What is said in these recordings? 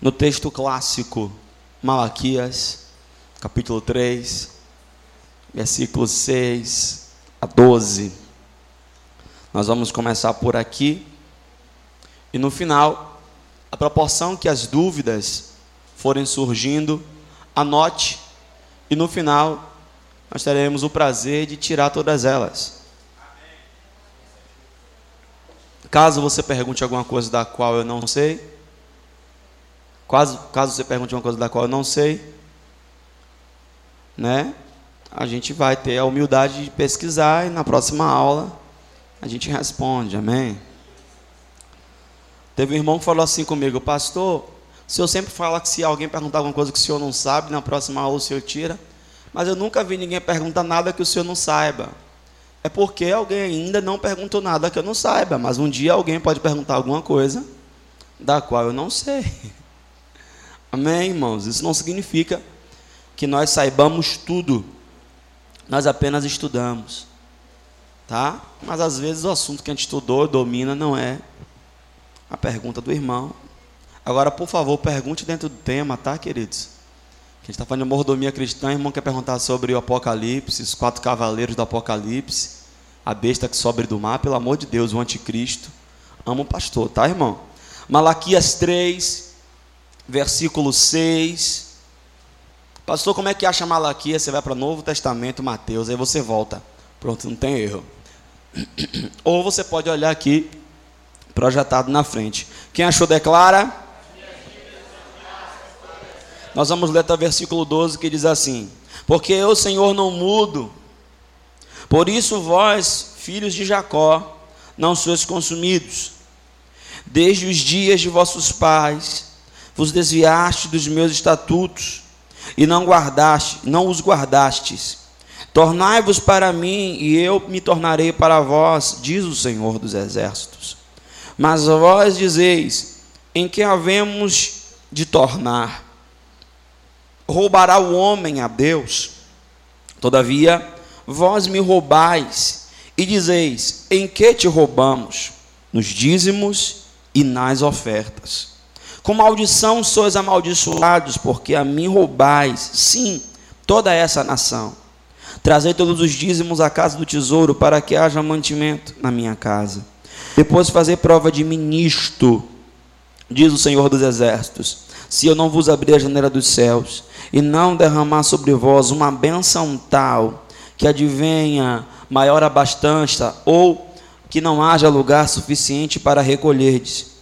no texto clássico, Malaquias, capítulo 3, versículos 6 a 12. Nós vamos começar por aqui. E no final, a proporção que as dúvidas forem surgindo, anote. E no final, nós teremos o prazer de tirar todas elas. Caso você pergunte alguma coisa da qual eu não sei, caso, caso você pergunte uma coisa da qual eu não sei, né? A gente vai ter a humildade de pesquisar e na próxima aula a gente responde, amém? Teve um irmão que falou assim comigo, pastor, o senhor sempre fala que se alguém perguntar alguma coisa que o senhor não sabe, na próxima aula o senhor tira, mas eu nunca vi ninguém perguntar nada que o senhor não saiba. É porque alguém ainda não perguntou nada que eu não saiba, mas um dia alguém pode perguntar alguma coisa da qual eu não sei. Amém, irmãos? Isso não significa que nós saibamos tudo, nós apenas estudamos, tá? Mas às vezes o assunto que a gente estudou, domina, não é a pergunta do irmão. Agora, por favor, pergunte dentro do tema, tá, queridos? A gente está falando de mordomia cristã, o irmão quer perguntar sobre o Apocalipse, os quatro cavaleiros do Apocalipse, a besta que sobe do mar, pelo amor de Deus, o anticristo. Amo o pastor, tá, irmão? Malaquias 3, versículo 6. Pastor, como é que acha Malaquias? Você vai para o Novo Testamento, Mateus, aí você volta. Pronto, não tem erro. Ou você pode olhar aqui, projetado na frente. Quem achou, declara. Nós vamos ler até o versículo 12 que diz assim: Porque eu, Senhor, não mudo, por isso vós, filhos de Jacó, não sois consumidos. Desde os dias de vossos pais, vos desviaste dos meus estatutos e não guardaste, não os guardastes. Tornai-vos para mim e eu me tornarei para vós, diz o Senhor dos exércitos. Mas vós dizeis: em que havemos de tornar? roubará o homem a Deus? Todavia, vós me roubais e dizeis: Em que te roubamos? Nos dízimos e nas ofertas. Com maldição sois amaldiçoados, porque a mim roubais, sim, toda essa nação. Trazei todos os dízimos à casa do tesouro, para que haja mantimento na minha casa. Depois fazer prova de ministro, diz o Senhor dos Exércitos, se eu não vos abrir a janela dos céus e não derramar sobre vós uma benção tal que advenha maior abastança ou que não haja lugar suficiente para recolherdes.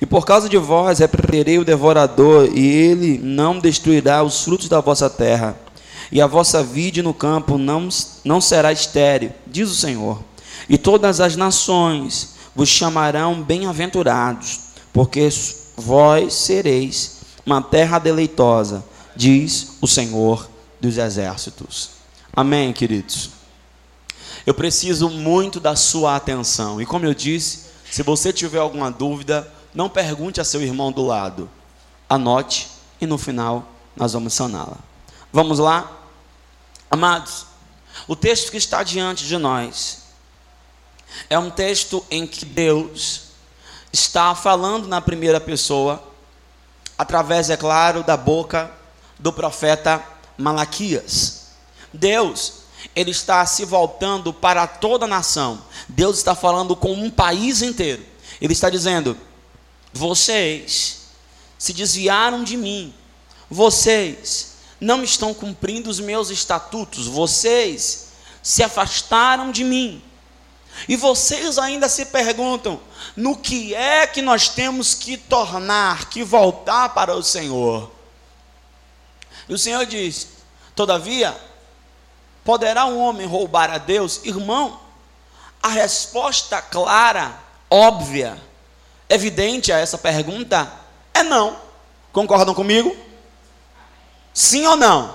E por causa de vós repreenderei o devorador, e ele não destruirá os frutos da vossa terra, e a vossa vide no campo não, não será estéril, diz o Senhor. E todas as nações vos chamarão bem-aventurados, porque vós sereis uma terra deleitosa, diz o Senhor dos exércitos. Amém, queridos? Eu preciso muito da sua atenção. E como eu disse, se você tiver alguma dúvida, não pergunte a seu irmão do lado. Anote e no final nós vamos saná-la. Vamos lá? Amados, o texto que está diante de nós é um texto em que Deus está falando na primeira pessoa, através, é claro, da boca do profeta Malaquias. Deus, ele está se voltando para toda a nação. Deus está falando com um país inteiro. Ele está dizendo: vocês se desviaram de mim. Vocês não estão cumprindo os meus estatutos. Vocês se afastaram de mim. E vocês ainda se perguntam: no que é que nós temos que tornar, que voltar para o Senhor? E o Senhor diz: Todavia, poderá um homem roubar a Deus? Irmão, a resposta clara, óbvia, evidente a essa pergunta é não. Concordam comigo? Sim ou não?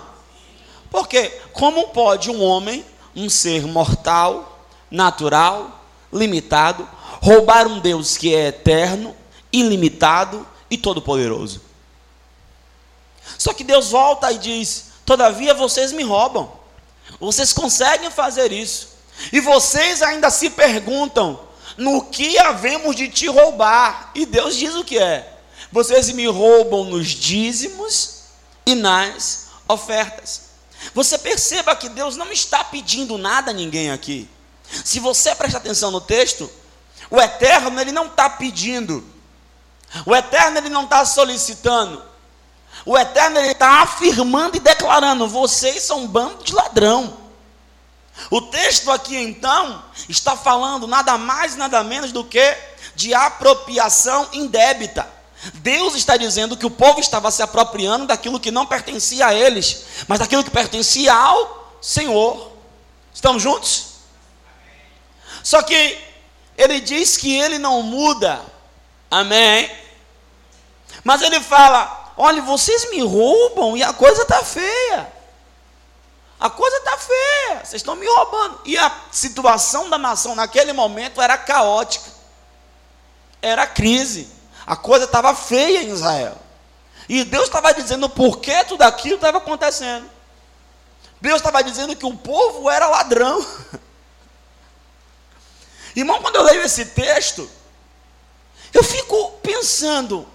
Porque como pode um homem, um ser mortal, natural, limitado, roubar um Deus que é eterno, ilimitado e todo-poderoso? Só que Deus volta e diz: Todavia vocês me roubam. Vocês conseguem fazer isso. E vocês ainda se perguntam: No que havemos de te roubar? E Deus diz o que é: vocês me roubam nos dízimos e nas ofertas. Você perceba que Deus não está pedindo nada a ninguém aqui. Se você prestar atenção no texto, o Eterno ele não está pedindo, o Eterno ele não está solicitando, o Eterno ele está afirmando e declarando: vocês são um bando de ladrão. O texto aqui então está falando nada mais nada menos do que de apropriação indébita. Deus está dizendo que o povo estava se apropriando daquilo que não pertencia a eles, mas daquilo que pertencia ao Senhor. Estamos juntos? Só que ele diz que ele não muda. Amém? Mas ele fala: olha, vocês me roubam e a coisa está feia. A coisa está feia, vocês estão me roubando. E a situação da nação naquele momento era caótica, era crise. A coisa estava feia em Israel. E Deus estava dizendo por que tudo aquilo estava acontecendo. Deus estava dizendo que o povo era ladrão. Irmão, quando eu leio esse texto, eu fico pensando,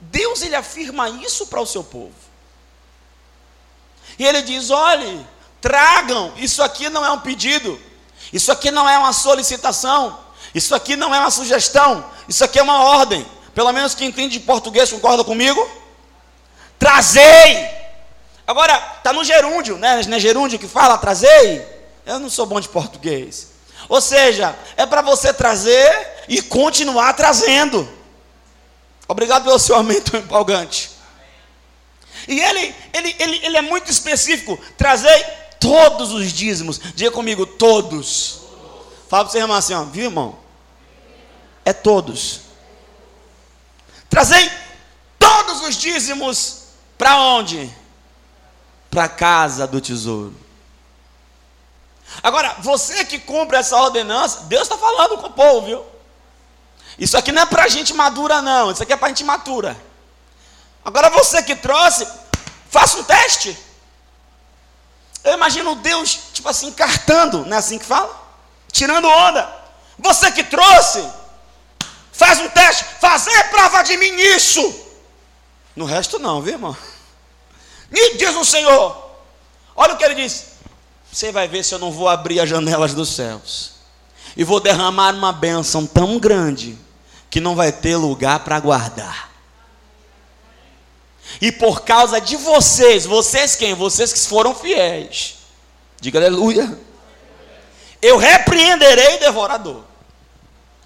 Deus ele afirma isso para o seu povo. E ele diz: olhe, tragam, isso aqui não é um pedido, isso aqui não é uma solicitação, isso aqui não é uma sugestão, isso aqui é uma ordem. Pelo menos quem entende de português concorda comigo? Trazei. Agora, está no gerúndio, né? Não é gerúndio que fala trazei? Eu não sou bom de português. Ou seja, é para você trazer e continuar trazendo. Obrigado pelo seu aumento empolgante. E ele, ele, ele, ele é muito específico. Trazei todos os dízimos. Diga comigo, todos. Fala para você irmão assim, ó, viu irmão? É todos. Trazei todos os dízimos para onde? Para a casa do tesouro. Agora, você que cumpre essa ordenança, Deus está falando com o povo, viu? Isso aqui não é para gente madura, não. Isso aqui é para gente matura. Agora, você que trouxe, faça um teste. Eu imagino Deus, tipo assim, cartando, não é assim que fala? Tirando onda. Você que trouxe, faz um teste, fazer prova de mim nisso. No resto, não, viu, irmão? Me diz o Senhor. Olha o que ele disse. Você vai ver se eu não vou abrir as janelas dos céus. E vou derramar uma bênção tão grande que não vai ter lugar para guardar. E por causa de vocês, vocês quem? Vocês que foram fiéis. Diga aleluia. Eu repreenderei o devorador.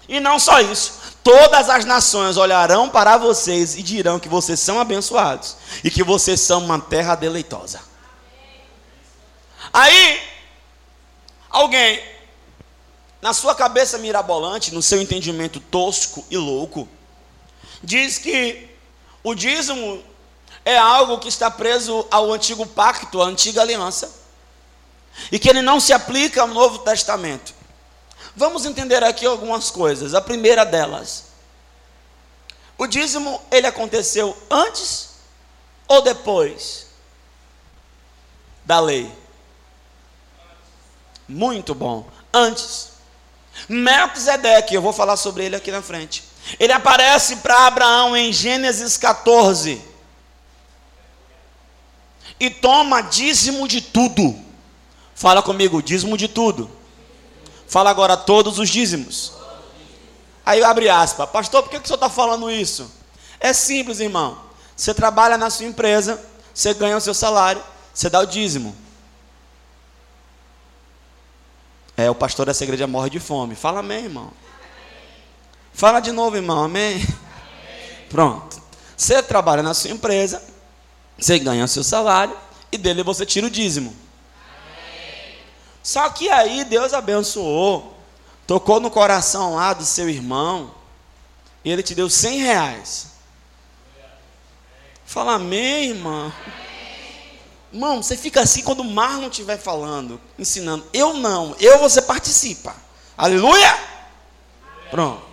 E não só isso, todas as nações olharão para vocês e dirão que vocês são abençoados e que vocês são uma terra deleitosa. Aí, alguém, na sua cabeça mirabolante, no seu entendimento tosco e louco, diz que o dízimo é algo que está preso ao antigo pacto, à antiga aliança, e que ele não se aplica ao Novo Testamento. Vamos entender aqui algumas coisas. A primeira delas, o dízimo ele aconteceu antes ou depois da lei? Muito bom. Antes. Melquisedeque, eu vou falar sobre ele aqui na frente. Ele aparece para Abraão em Gênesis 14. E toma dízimo de tudo. Fala comigo, dízimo de tudo. Fala agora todos os dízimos. Aí abre aspas. Pastor, por que, que o senhor está falando isso? É simples, irmão. Você trabalha na sua empresa, você ganha o seu salário, você dá o dízimo. É, o pastor dessa igreja morre de fome. Fala amém, irmão. Fala de novo, irmão. Amém. Pronto. Você trabalha na sua empresa, você ganha o seu salário e dele você tira o dízimo. Amém. Só que aí Deus abençoou, tocou no coração lá do seu irmão, e ele te deu cem reais. Fala amém, irmão. Irmão, você fica assim quando o Marlon estiver falando, ensinando. Eu não, eu você participa. Aleluia? Pronto.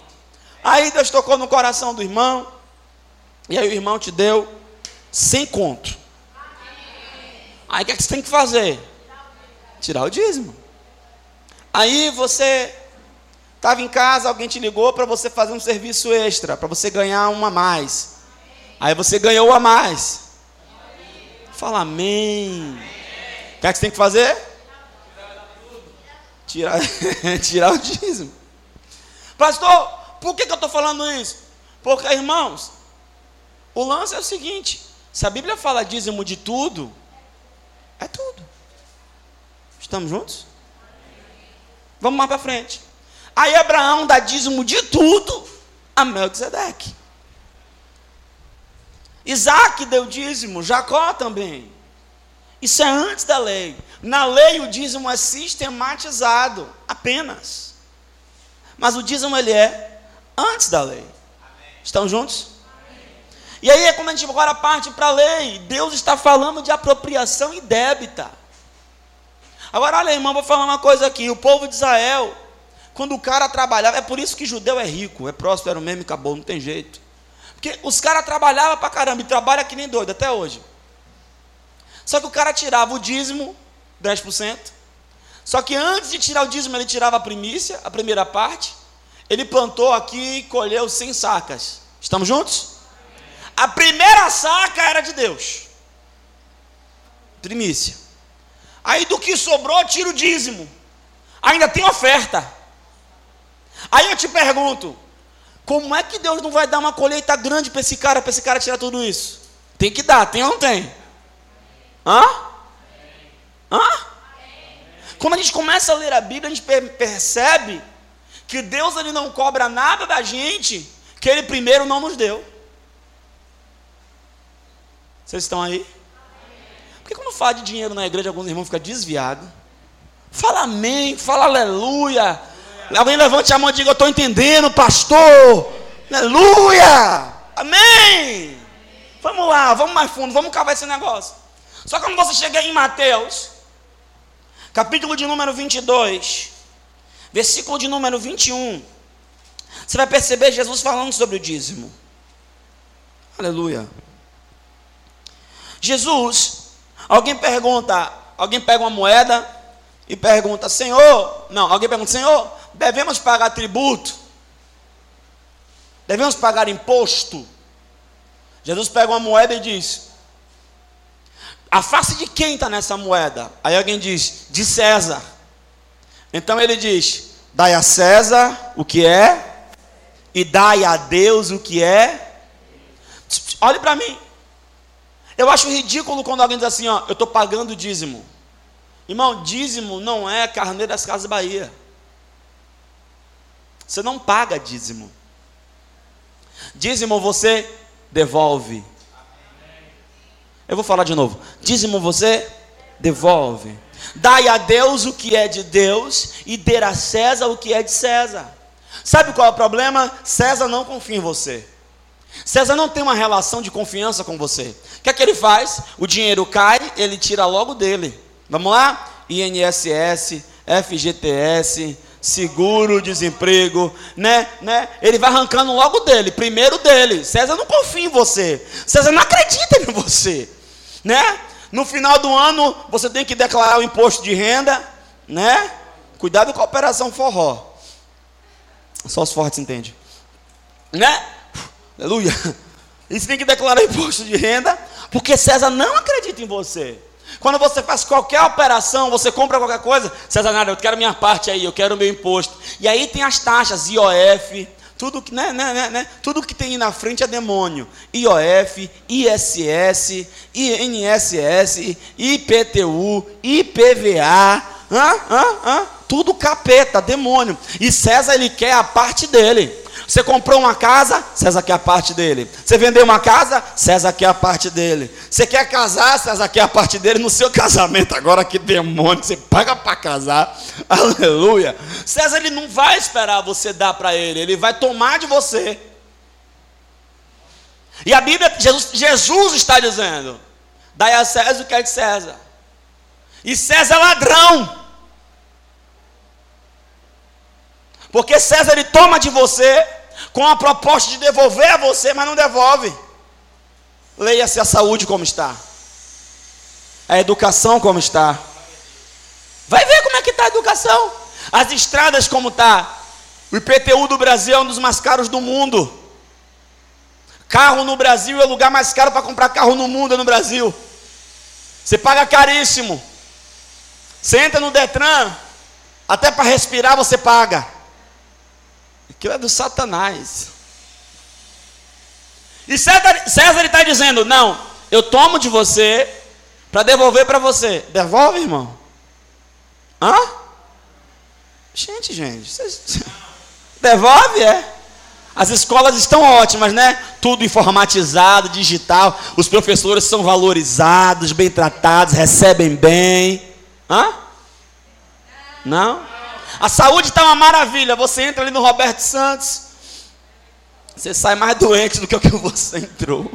Aí Deus tocou no coração do irmão, e aí o irmão te deu sem conto. Aí o que, é que você tem que fazer? Tirar o dízimo. Aí você Estava em casa, alguém te ligou para você fazer um serviço extra, para você ganhar um a mais. Aí você ganhou a mais. Fala amém. O que é que você tem que fazer? Tirar, tirar o dízimo. Pastor, por que, que eu estou falando isso? Porque, irmãos, o lance é o seguinte: se a Bíblia fala dízimo de tudo, é tudo. Estamos juntos? Vamos mais para frente. Aí Abraão dá dízimo de tudo a Melquisedeque. Isaac deu dízimo, Jacó também. Isso é antes da lei. Na lei o dízimo é sistematizado, apenas. Mas o dízimo ele é antes da lei. Estão juntos? E aí é quando a gente agora parte para a lei. Deus está falando de apropriação e débita. Agora, olha, irmão, vou falar uma coisa aqui. O povo de Israel, quando o cara trabalhava, é por isso que judeu é rico, é próspero mesmo acabou, não tem jeito. Porque os caras trabalhavam para caramba e trabalham que nem doido até hoje. Só que o cara tirava o dízimo, 10%. Só que antes de tirar o dízimo, ele tirava a primícia, a primeira parte. Ele plantou aqui e colheu 100 sacas. Estamos juntos? A primeira saca era de Deus. Primícia. Aí do que sobrou, tira o dízimo. Ainda tem oferta. Aí eu te pergunto: como é que Deus não vai dar uma colheita grande para esse cara, para esse cara tirar tudo isso? Tem que dar, tem ou não tem? Hã? Hã? Quando a gente começa a ler a Bíblia, a gente percebe que Deus ele não cobra nada da gente que Ele primeiro não nos deu. Vocês estão aí? Porque quando fala de dinheiro na igreja, alguns irmãos ficam desviados. Fala amém, fala aleluia. Alguém levante a mão e diga: Eu estou entendendo, pastor. Aleluia. Amém. Vamos lá, vamos mais fundo, vamos cavar esse negócio. Só que quando você chega em Mateus, capítulo de número 22, versículo de número 21, você vai perceber Jesus falando sobre o dízimo. Aleluia. Jesus, alguém pergunta, alguém pega uma moeda e pergunta, Senhor, não, alguém pergunta, Senhor, devemos pagar tributo? Devemos pagar imposto? Jesus pega uma moeda e diz: A face de quem está nessa moeda? Aí alguém diz: De César. Então ele diz: Dai a César o que é, e dai a Deus o que é. Olhe para mim. Eu acho ridículo quando alguém diz assim: Ó, eu estou pagando dízimo. Irmão, dízimo não é carneiro das casas Bahia. Você não paga dízimo. Dízimo você devolve. Eu vou falar de novo. Dízimo você devolve. Dai a Deus o que é de Deus e dê a César o que é de César. Sabe qual é o problema? César não confia em você. César não tem uma relação de confiança com você. O que é que ele faz? O dinheiro cai, ele tira logo dele. Vamos lá? INSS, FGTS, seguro, desemprego, né, né? Ele vai arrancando logo dele, primeiro dele. César não confia em você. César não acredita em você, né? No final do ano, você tem que declarar o imposto de renda, né? Cuidado com a operação forró. Só os fortes entendem. Né? Aleluia. E você tem que declarar imposto de renda, porque César não acredita em você. Quando você faz qualquer operação, você compra qualquer coisa, César, nada, eu quero minha parte aí, eu quero meu imposto. E aí tem as taxas, IOF, tudo que, né, né, né, né, tudo que tem na frente é demônio. IOF, ISS, INSS, IPTU, IPVA, hã, hã, hã, tudo capeta, demônio. E César ele quer a parte dele. Você comprou uma casa, César quer a parte dele. Você vendeu uma casa, César quer a parte dele. Você quer casar, César quer a parte dele no seu casamento. Agora que demônio, você paga para casar. Aleluia. César ele não vai esperar você dar para ele, ele vai tomar de você. E a Bíblia, Jesus, Jesus está dizendo: dai a César o que é de César. E César é ladrão. Porque César ele toma de você com a proposta de devolver a você, mas não devolve. Leia-se a saúde como está, a educação como está. Vai ver como é que está a educação, as estradas como está. O IPTU do Brasil é um dos mais caros do mundo. Carro no Brasil é o lugar mais caro para comprar carro no mundo, é no Brasil. Você paga caríssimo. Você entra no Detran, até para respirar você paga. Aquilo é do Satanás. E César, está dizendo: não, eu tomo de você para devolver para você. Devolve, irmão? Hã? Gente, gente, vocês... devolve, é? As escolas estão ótimas, né? Tudo informatizado, digital. Os professores são valorizados, bem tratados, recebem bem. Hã? Não? A saúde está uma maravilha. Você entra ali no Roberto Santos, você sai mais doente do que o que você entrou.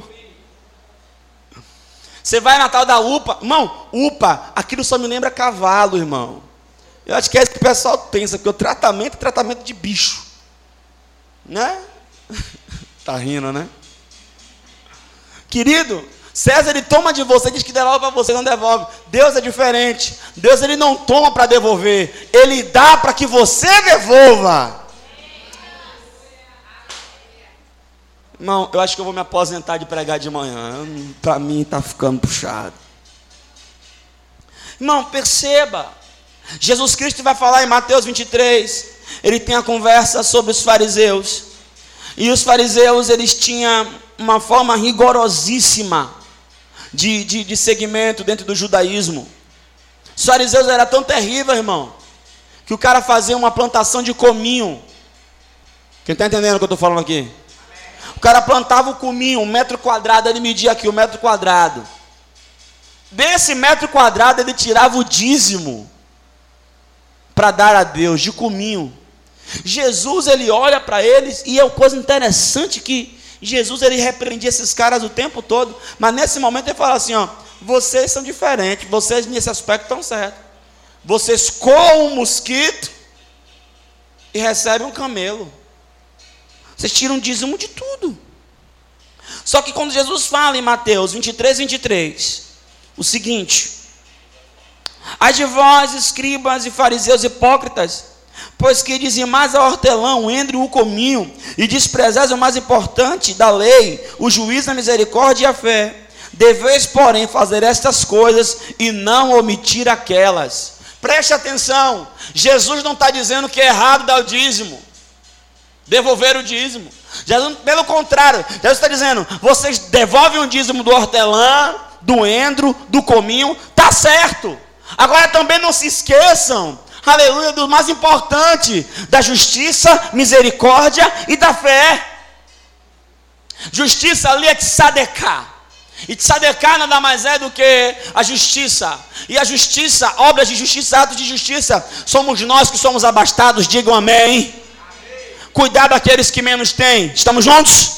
Você vai na tal da UPA, irmão, UPA, aquilo só me lembra cavalo, irmão. Eu acho que é isso que o pessoal pensa, que o tratamento é tratamento de bicho. Né? tá rindo, né? Querido, César ele toma de você, diz que devolve para você, não devolve. Deus é diferente. Deus ele não toma para devolver, ele dá para que você devolva. Irmão, eu acho que eu vou me aposentar de pregar de manhã. Para mim está ficando puxado. Irmão, perceba. Jesus Cristo vai falar em Mateus 23. Ele tem a conversa sobre os fariseus. E os fariseus, eles tinham uma forma rigorosíssima de, de, de segmento dentro do judaísmo. Os fariseus era tão terrível, irmão, que o cara fazia uma plantação de cominho. Quem está entendendo o que eu estou falando aqui? O cara plantava o cominho, um metro quadrado, ele media aqui um metro quadrado. Desse metro quadrado ele tirava o dízimo para dar a Deus de cominho. Jesus ele olha para eles e é uma coisa interessante que Jesus ele repreendia esses caras o tempo todo, mas nesse momento ele fala assim, ó, vocês são diferentes, vocês nesse aspecto estão certos. Vocês coam um mosquito e recebem um camelo. Vocês tiram dízimo de tudo. Só que quando Jesus fala em Mateus 23, 23, o seguinte: Ai de vós, escribas e fariseus hipócritas, Pois que mais a hortelã, o endro e o cominho, e desprezais o mais importante da lei, o juízo, a misericórdia e a fé. Deveis, porém, fazer estas coisas e não omitir aquelas. Preste atenção, Jesus não está dizendo que é errado dar o dízimo, devolver o dízimo. Jesus, pelo contrário, Jesus está dizendo: vocês devolvem o dízimo do hortelã, do endro, do cominho, tá certo. Agora também não se esqueçam aleluia, do mais importante, da justiça, misericórdia e da fé. Justiça ali é tzadeká. E tzadeká nada mais é do que a justiça. E a justiça, obras de justiça, atos de justiça, somos nós que somos abastados, digam amém. Cuidar daqueles que menos têm. Estamos juntos?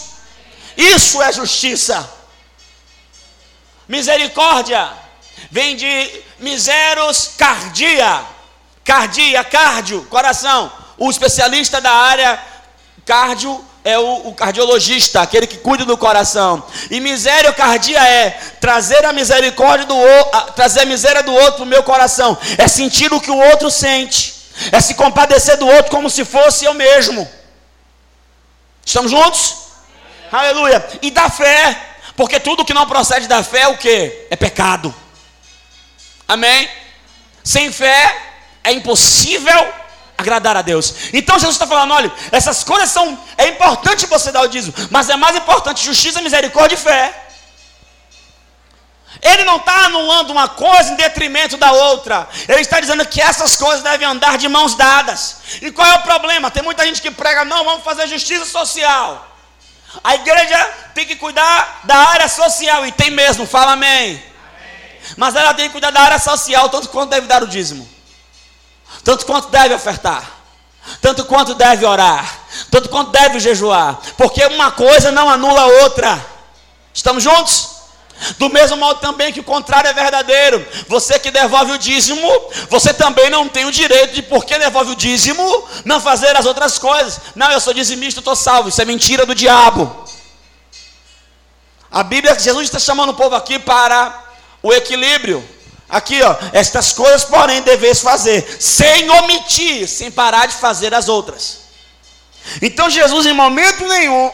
Isso é justiça. Misericórdia vem de miseros cardia Cardia, cardio, coração. O especialista da área cardio é o, o, cardiologista, aquele que cuida do coração. E misericórdia é trazer a misericórdia do outro, trazer a miséria do outro para o meu coração. É sentir o que o outro sente. É se compadecer do outro como se fosse eu mesmo. Estamos juntos? Aleluia. E da fé, porque tudo que não procede da fé é o que? É pecado. Amém? Sem fé é impossível agradar a Deus. Então Jesus está falando: olha, essas coisas são. É importante você dar o dízimo, mas é mais importante justiça, misericórdia e fé. Ele não está anulando uma coisa em detrimento da outra. Ele está dizendo que essas coisas devem andar de mãos dadas. E qual é o problema? Tem muita gente que prega, não, vamos fazer justiça social. A igreja tem que cuidar da área social, e tem mesmo, fala amém. amém. Mas ela tem que cuidar da área social, tanto quanto deve dar o dízimo tanto quanto deve ofertar, tanto quanto deve orar, tanto quanto deve jejuar, porque uma coisa não anula a outra. Estamos juntos? Do mesmo modo também que o contrário é verdadeiro. Você que devolve o dízimo, você também não tem o direito de, porque devolve o dízimo, não fazer as outras coisas. Não, eu sou dizimista, estou salvo. Isso é mentira do diabo. A Bíblia, Jesus está chamando o povo aqui para o equilíbrio. Aqui, ó, estas coisas, porém, deveis fazer, sem omitir, sem parar de fazer as outras. Então Jesus, em momento nenhum,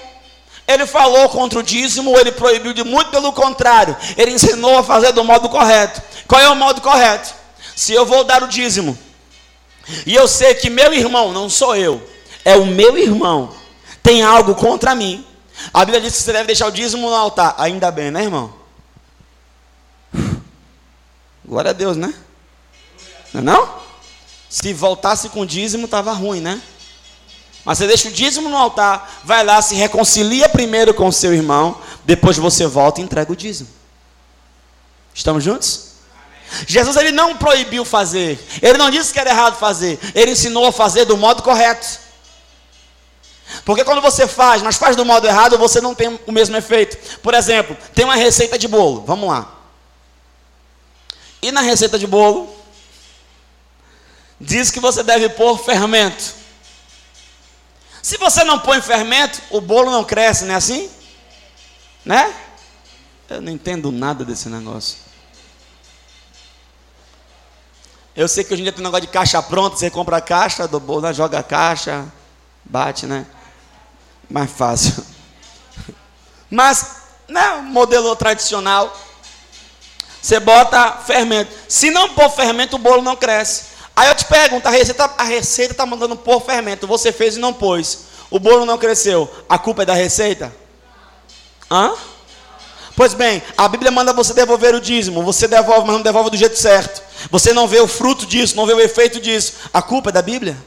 ele falou contra o dízimo, ele proibiu de muito pelo contrário, ele ensinou a fazer do modo correto. Qual é o modo correto? Se eu vou dar o dízimo, e eu sei que meu irmão, não sou eu, é o meu irmão, tem algo contra mim, a Bíblia diz que você deve deixar o dízimo no altar. Ainda bem, né, irmão? Glória a Deus, né? Não é não? Se voltasse com o dízimo, estava ruim, né? Mas você deixa o dízimo no altar, vai lá, se reconcilia primeiro com o seu irmão, depois você volta e entrega o dízimo. Estamos juntos? Jesus ele não proibiu fazer, ele não disse que era errado fazer, ele ensinou a fazer do modo correto. Porque quando você faz, mas faz do modo errado, você não tem o mesmo efeito. Por exemplo, tem uma receita de bolo, vamos lá. E na receita de bolo, diz que você deve pôr fermento. Se você não põe fermento, o bolo não cresce, não é assim? Né? Eu não entendo nada desse negócio. Eu sei que hoje em dia tem um negócio de caixa pronta, você compra a caixa do bolo, né? joga a caixa, bate, né? Mais fácil. Mas, né, modelo tradicional, você bota fermento. Se não pôr fermento, o bolo não cresce. Aí eu te pergunto, a receita a receita está mandando pôr fermento, você fez e não pôs. O bolo não cresceu. A culpa é da receita? Hã? Pois bem, a Bíblia manda você devolver o dízimo. Você devolve, mas não devolve do jeito certo. Você não vê o fruto disso, não vê o efeito disso. A culpa é da Bíblia?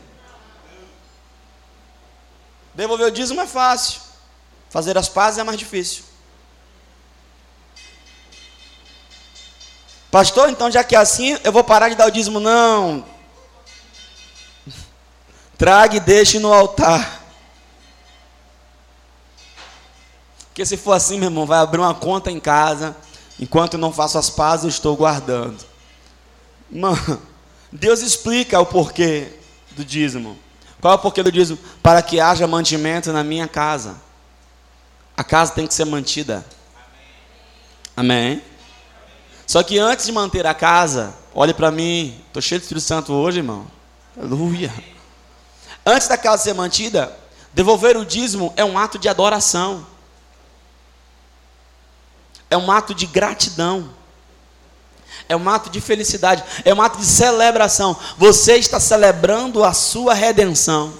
Devolver o dízimo é fácil. Fazer as pazes é mais difícil. Pastor, então já que é assim, eu vou parar de dar o dízimo. Não. Traga e deixe no altar. Porque se for assim, meu irmão, vai abrir uma conta em casa. Enquanto não faço as pazes, eu estou guardando. Mano, Deus explica o porquê do dízimo. Qual é o porquê do dízimo? Para que haja mantimento na minha casa. A casa tem que ser mantida. Amém? Só que antes de manter a casa, olhe para mim, estou cheio de Espírito Santo hoje, irmão. Aleluia. Antes da casa ser mantida, devolver o dízimo é um ato de adoração. É um ato de gratidão. É um ato de felicidade, é um ato de celebração. Você está celebrando a sua redenção.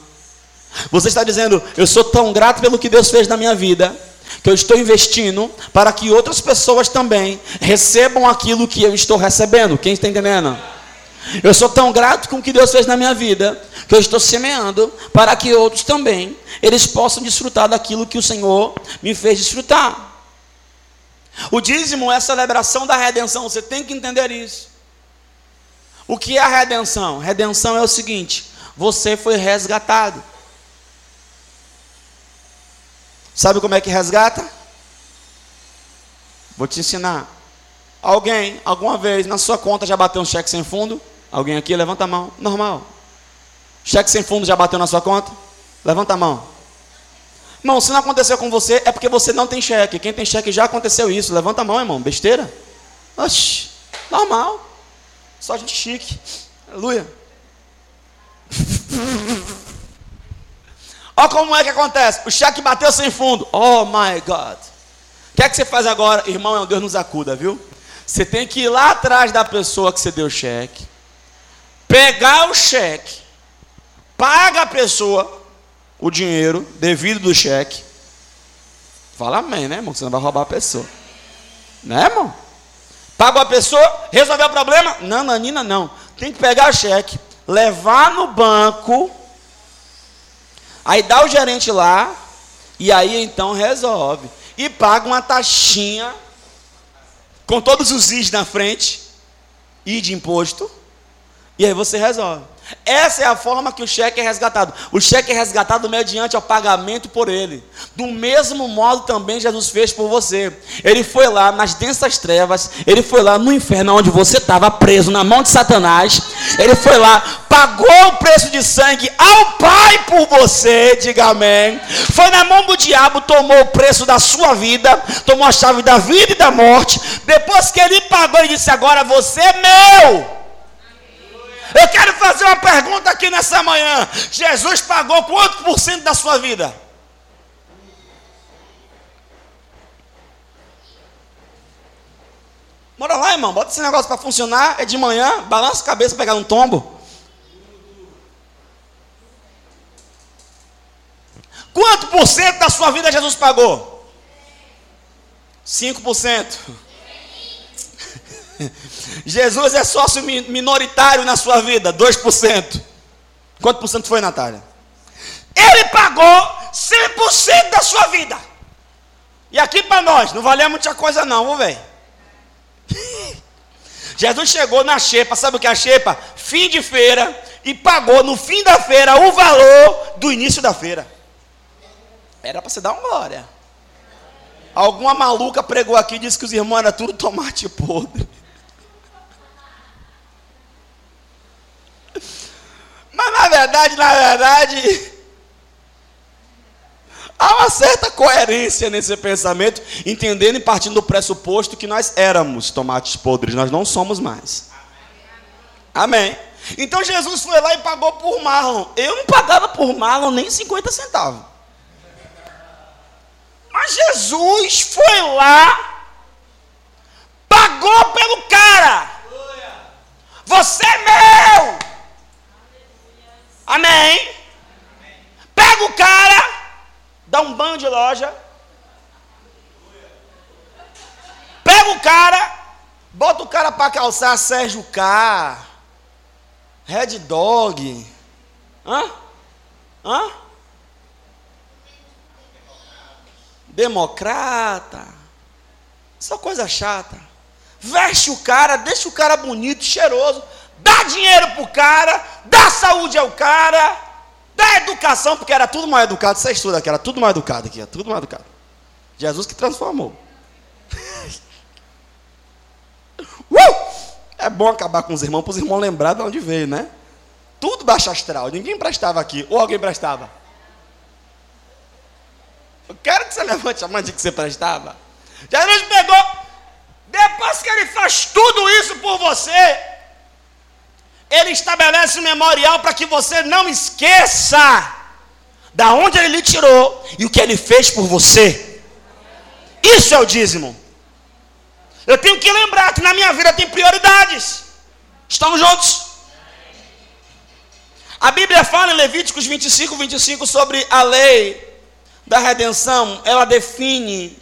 Você está dizendo: Eu sou tão grato pelo que Deus fez na minha vida, que eu estou investindo para que outras pessoas também recebam aquilo que eu estou recebendo. Quem está entendendo? Eu sou tão grato com o que Deus fez na minha vida, que eu estou semeando para que outros também eles possam desfrutar daquilo que o Senhor me fez desfrutar. O dízimo é a celebração da redenção, você tem que entender isso. O que é a redenção? Redenção é o seguinte: você foi resgatado. Sabe como é que resgata? Vou te ensinar. Alguém, alguma vez na sua conta já bateu um cheque sem fundo? Alguém aqui levanta a mão. Normal. Cheque sem fundo já bateu na sua conta? Levanta a mão. Irmão, se não aconteceu com você, é porque você não tem cheque. Quem tem cheque já aconteceu isso. Levanta a mão, irmão. Besteira? Oxi, normal. Só gente chique. Aleluia. Olha como é que acontece. O cheque bateu sem fundo. Oh my God. O que é que você faz agora? Irmão, é um Deus nos acuda, viu? Você tem que ir lá atrás da pessoa que você deu o cheque. Pegar o cheque. Paga a pessoa o dinheiro devido do cheque. Fala amém, né, irmão? Você não vai roubar a pessoa. Né, irmão? Pagou a pessoa, resolveu o problema? Não, Nanina, não. Tem que pegar o cheque, levar no banco, aí dá o gerente lá, e aí então resolve. E paga uma taxinha, com todos os is na frente, e de imposto, e aí você resolve. Essa é a forma que o cheque é resgatado. O cheque é resgatado mediante o pagamento por ele. Do mesmo modo também Jesus fez por você. Ele foi lá nas densas trevas, ele foi lá no inferno onde você estava preso na mão de Satanás. Ele foi lá, pagou o preço de sangue ao Pai por você, diga amém. Foi na mão do diabo, tomou o preço da sua vida, tomou a chave da vida e da morte. Depois que ele pagou, ele disse: Agora você é meu. Eu quero fazer uma pergunta aqui nessa manhã. Jesus pagou quanto por cento da sua vida? Bora lá, irmão. Bota esse negócio para funcionar. É de manhã. Balança a cabeça pegar um tombo. Quanto por cento da sua vida Jesus pagou? 5%. Jesus é sócio minoritário na sua vida, 2%. Quanto por cento foi, Natália? Ele pagou 100% da sua vida. E aqui para nós, não valia muita coisa não, vou ver. Jesus chegou na xepa, sabe o que é a xepa? Fim de feira, e pagou no fim da feira o valor do início da feira. Era para você dar uma glória. Alguma maluca pregou aqui e disse que os irmãos eram tudo tomate podre. Mas na verdade, na verdade, há uma certa coerência nesse pensamento, entendendo e partindo do pressuposto que nós éramos tomates podres, nós não somos mais. Amém. Então Jesus foi lá e pagou por Marlon. Eu não pagava por Marlon nem 50 centavos. Mas Jesus foi lá, pagou pelo cara. Você é meu. Amém. Pega o cara, dá um banho de loja. Pega o cara, bota o cara para calçar Sérgio K, Red Dog. Hã? Hã? democrata, só coisa chata. Veste o cara, deixa o cara bonito, cheiroso, dá dinheiro pro cara, dá saúde ao cara, dá educação, porque era tudo mal educado. Você estuda aqui, era tudo mal educado aqui, tudo mal educado. Jesus que transformou. uh! É bom acabar com os irmãos, para os irmãos lembrar de onde veio, né? Tudo baixo astral, ninguém prestava aqui, ou alguém prestava? Eu quero que você levante a mão de que você prestava. Jesus pegou, depois que ele faz tudo isso por você, ele estabelece um memorial para que você não esqueça da onde ele lhe tirou e o que ele fez por você. Isso é o dízimo. Eu tenho que lembrar que na minha vida tem prioridades. Estamos juntos? A Bíblia fala em Levíticos 25, 25 sobre a lei da redenção, ela define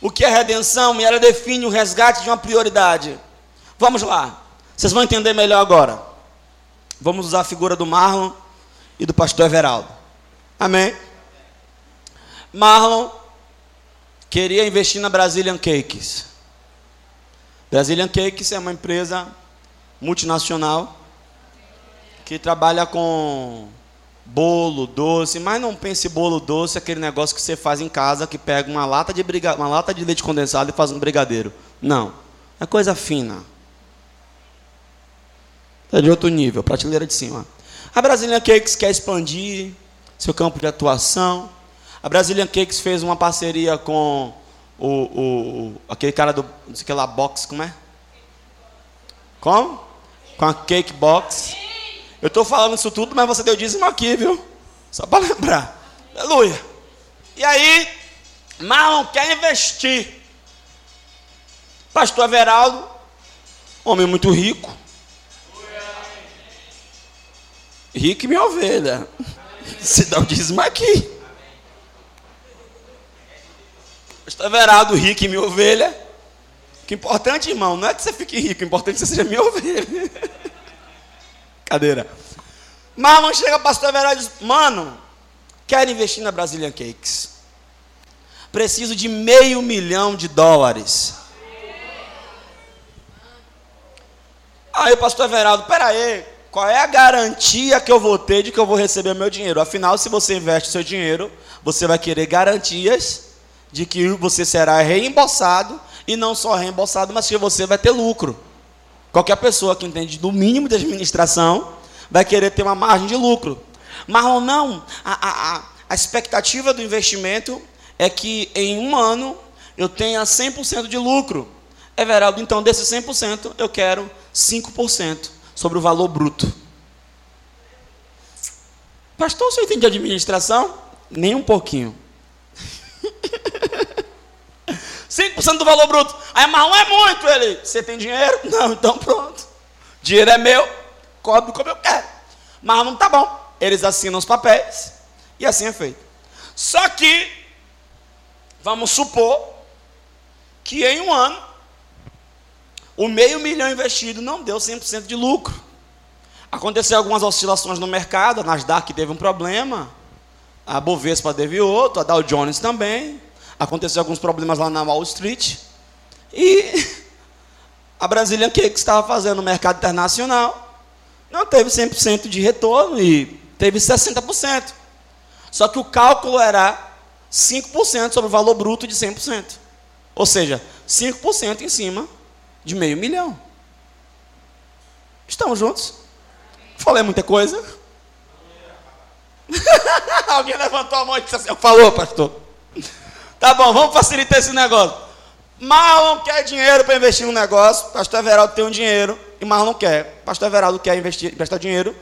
o que é redenção e ela define o resgate de uma prioridade. Vamos lá, vocês vão entender melhor agora. Vamos usar a figura do Marlon e do pastor Everaldo. Amém? Marlon queria investir na Brazilian Cakes. Brazilian Cakes é uma empresa multinacional que trabalha com bolo doce, mas não pense bolo doce, aquele negócio que você faz em casa, que pega uma lata de briga, uma lata de leite condensado e faz um brigadeiro. Não, é coisa fina. É de outro nível, prateleira de cima. A Brazilian Cakes quer expandir seu campo de atuação. A Brazilian Cakes fez uma parceria com o, o, aquele cara do, não sei que lá, box, como é? Como? Com a Cake Box. Eu estou falando isso tudo, mas você deu dízimo aqui, viu? Só para lembrar. Aleluia. E aí, Marlon quer investir. Pastor Everaldo, homem muito rico. Rico minha ovelha. Se dá o dízimo aqui. Pastor Everaldo, rico e minha ovelha. Que importante, irmão, não é que você fique rico, o importante é que você seja minha ovelha. Cadeira. Marlon chega para o pastor Everaldo e diz: Mano, quero investir na Brazilian Cakes. Preciso de meio milhão de dólares. Aí o pastor Everaldo, peraí, qual é a garantia que eu vou ter de que eu vou receber meu dinheiro? Afinal, se você investe seu dinheiro, você vai querer garantias de que você será reembolsado e não só reembolsado, mas que você vai ter lucro. Qualquer pessoa que entende do mínimo de administração vai querer ter uma margem de lucro. Mas não, a, a, a expectativa do investimento é que em um ano eu tenha 100% de lucro. Everaldo, então desses 100% eu quero 5% sobre o valor bruto. Pastor, você entende de administração? Nem um pouquinho. 5% do valor bruto. Aí, mas não é muito. Ele, você tem dinheiro? Não, então pronto. Dinheiro é meu, cobre como eu quero. Mas não tá bom. Eles assinam os papéis e assim é feito. Só que, vamos supor que em um ano, o meio milhão investido não deu 100% de lucro. Aconteceu algumas oscilações no mercado, a Nasdaq teve um problema, a Bovespa teve outro, a Dow Jones também. Aconteceu alguns problemas lá na Wall Street. E a Brasília, o que, estava fazendo no mercado internacional? Não teve 100% de retorno e teve 60%. Só que o cálculo era 5% sobre o valor bruto de 100%. Ou seja, 5% em cima de meio milhão. Estamos juntos? Falei muita coisa? Alguém levantou a mão e disse assim: Falou, pastor. Tá bom, vamos facilitar esse negócio. Marlon quer dinheiro para investir no negócio. Pastor Everaldo tem um dinheiro e Marlon não quer. Pastor Everaldo quer investir, emprestar dinheiro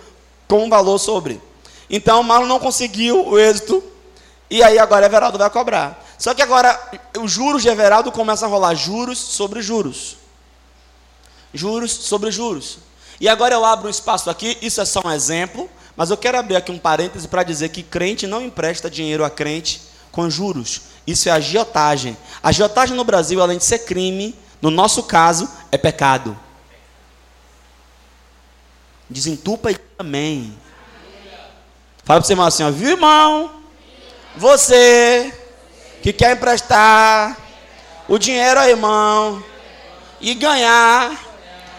com um valor sobre. Então Marlon não conseguiu o êxito e aí agora Everaldo vai cobrar. Só que agora os juros de Everaldo começam a rolar juros sobre juros. Juros sobre juros. E agora eu abro um espaço aqui, isso é só um exemplo, mas eu quero abrir aqui um parêntese para dizer que crente não empresta dinheiro a crente com juros. Isso é agiotagem. Agiotagem no Brasil, além de ser crime, no nosso caso, é pecado. Desentupa e também. Fala para você, irmão, assim, ó, viu, irmão? Você que quer emprestar o dinheiro ao irmão e ganhar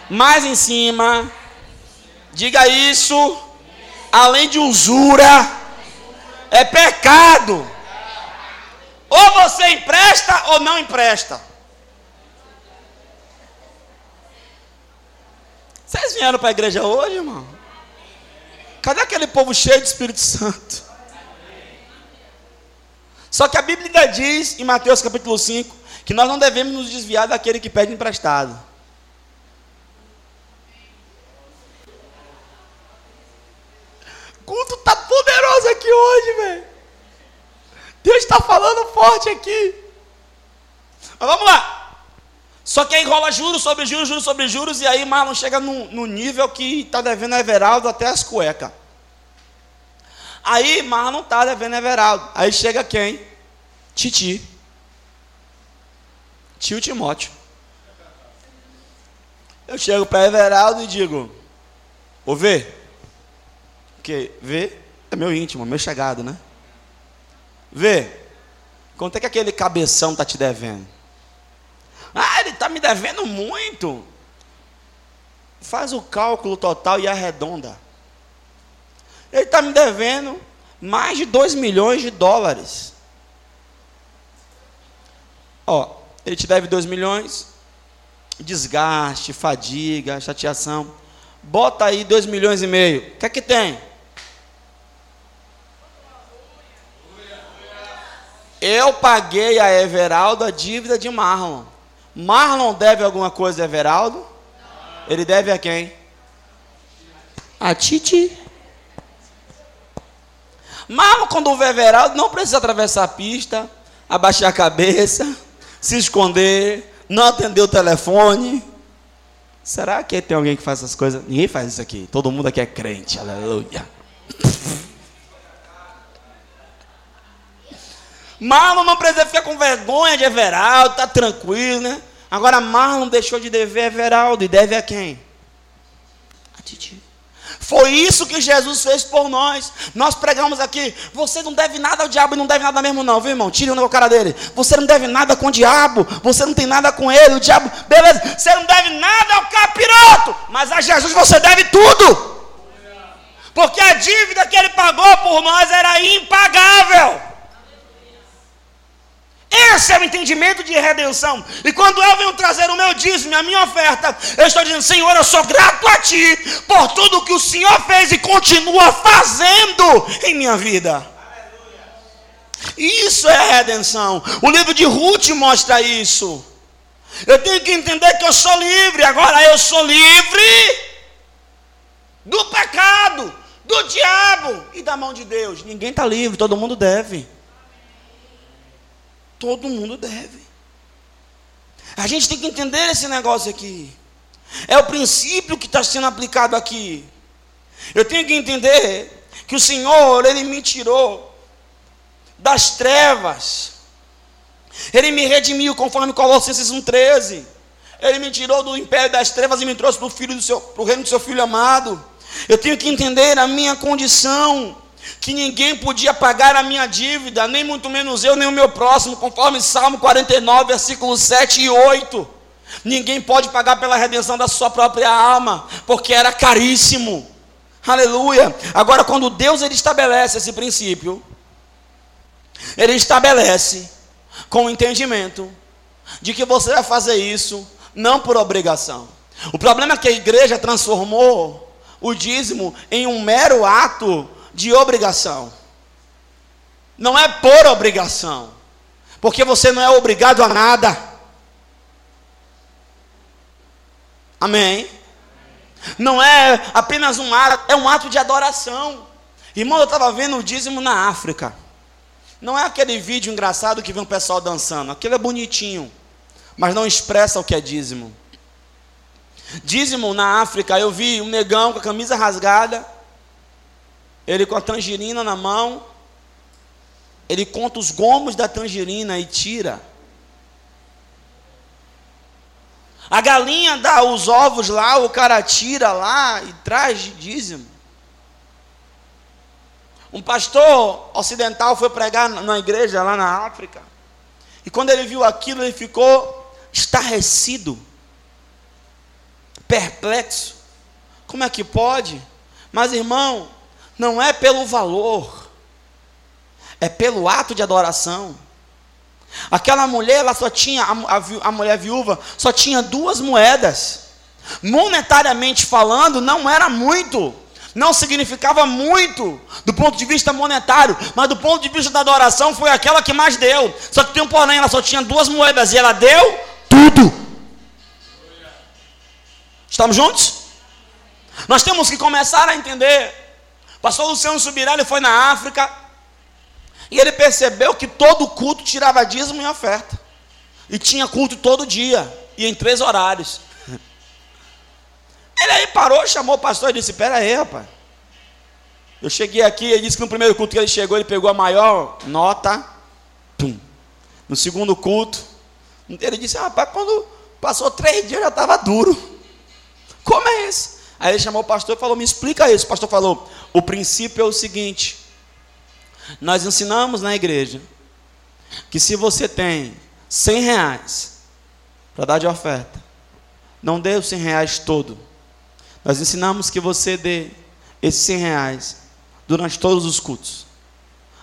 mais em cima, diga isso, além de usura, é pecado. Ou você empresta ou não empresta. Vocês vieram para a igreja hoje, irmão? Cadê aquele povo cheio de Espírito Santo? Só que a Bíblia diz, em Mateus capítulo 5, que nós não devemos nos desviar daquele que pede emprestado. Culto tá poderoso aqui hoje, velho. Deus está falando forte aqui. Mas vamos lá. Só que aí rola juros sobre juros, juros sobre juros, e aí Marlon chega no, no nível que está devendo a Everaldo até as cuecas. Aí Marlon está devendo a Everaldo. Aí chega quem? Titi. Tio Timóteo. Eu chego para Everaldo e digo: Ô Vê, porque Vê é meu íntimo, meu chegado, né? Vê, quanto é que aquele cabeção está te devendo? Ah, ele está me devendo muito. Faz o cálculo total e arredonda. Ele está me devendo mais de 2 milhões de dólares. Ó, ele te deve 2 milhões, desgaste, fadiga, chateação. Bota aí 2 milhões e meio. O que é que tem? Eu paguei a Everaldo a dívida de Marlon. Marlon deve alguma coisa a Everaldo? Ele deve a quem? A Titi. Marlon, quando vê Everaldo, não precisa atravessar a pista, abaixar a cabeça, se esconder, não atender o telefone. Será que tem alguém que faz essas coisas? Ninguém faz isso aqui. Todo mundo aqui é crente. Aleluia. Marlon não precisa ficar com vergonha de Everaldo, tá tranquilo, né? Agora Marlon deixou de dever a Everaldo e deve a quem? A Titi. Foi isso que Jesus fez por nós. Nós pregamos aqui. Você não deve nada ao diabo e não deve nada mesmo, não, viu, irmão? Tire o cara dele. Você não deve nada com o diabo. Você não tem nada com ele. O diabo, beleza. Você não deve nada ao capiroto. Mas a Jesus você deve tudo. Porque a dívida que ele pagou por nós era impagável. Esse é o entendimento de redenção. E quando eu venho trazer o meu dízimo, a minha oferta, eu estou dizendo, Senhor, eu sou grato a Ti por tudo que o Senhor fez e continua fazendo em minha vida. Isso é redenção. O livro de Ruth mostra isso. Eu tenho que entender que eu sou livre. Agora eu sou livre do pecado do diabo e da mão de Deus. Ninguém está livre, todo mundo deve. Todo mundo deve. A gente tem que entender esse negócio aqui. É o princípio que está sendo aplicado aqui. Eu tenho que entender que o Senhor, Ele me tirou das trevas. Ele me redimiu, conforme Colossenses 1,13. Ele me tirou do império das trevas e me trouxe para o, reino do seu filho amado. Eu tenho que entender a minha condição que ninguém podia pagar a minha dívida, nem muito menos eu, nem o meu próximo, conforme Salmo 49, versículos 7 e 8. Ninguém pode pagar pela redenção da sua própria alma, porque era caríssimo. Aleluia. Agora, quando Deus ele estabelece esse princípio, ele estabelece com o entendimento de que você vai fazer isso não por obrigação. O problema é que a igreja transformou o dízimo em um mero ato de obrigação. Não é por obrigação, porque você não é obrigado a nada. Amém? Não é apenas um ato, é um ato de adoração. Irmão, eu estava vendo o dízimo na África. Não é aquele vídeo engraçado que vê um pessoal dançando. Aquilo é bonitinho, mas não expressa o que é dízimo. Dízimo na África, eu vi um negão com a camisa rasgada, ele com a tangerina na mão, ele conta os gomos da tangerina e tira. A galinha dá os ovos lá, o cara tira lá e traz dízimo. Um pastor ocidental foi pregar na igreja lá na África. E quando ele viu aquilo, ele ficou estarrecido, perplexo. Como é que pode? Mas irmão, não é pelo valor, é pelo ato de adoração. Aquela mulher, ela só tinha, a, a, a mulher viúva, só tinha duas moedas. Monetariamente falando, não era muito não significava muito do ponto de vista monetário, mas do ponto de vista da adoração foi aquela que mais deu. Só que tem um porém, ela só tinha duas moedas e ela deu tudo. Estamos juntos? Nós temos que começar a entender. Pastor Luciano Subirá, foi na África e ele percebeu que todo culto tirava dízimo e oferta. E tinha culto todo dia e em três horários. Ele aí parou, chamou o pastor e disse: Pera aí, rapaz. Eu cheguei aqui, ele disse que no primeiro culto que ele chegou, ele pegou a maior nota. Pum. No segundo culto, ele disse: Rapaz, quando passou três dias já estava duro. Como é isso? Aí ele chamou o pastor e falou: Me explica isso. O pastor falou: O princípio é o seguinte. Nós ensinamos na igreja que se você tem 100 reais para dar de oferta, não dê os 100 reais todo. Nós ensinamos que você dê esses 100 reais durante todos os cultos.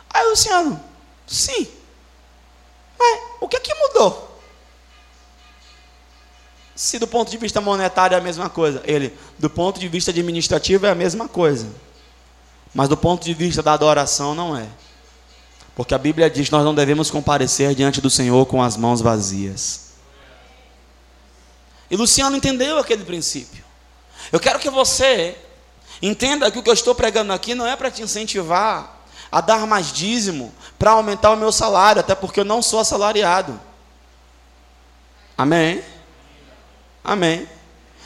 Aí o Luciano, sim. Mas o que é que mudou? Se do ponto de vista monetário é a mesma coisa, ele, do ponto de vista administrativo é a mesma coisa. Mas do ponto de vista da adoração não é. Porque a Bíblia diz nós não devemos comparecer diante do Senhor com as mãos vazias. E Luciano entendeu aquele princípio. Eu quero que você entenda que o que eu estou pregando aqui não é para te incentivar a dar mais dízimo para aumentar o meu salário, até porque eu não sou assalariado. Amém? Amém.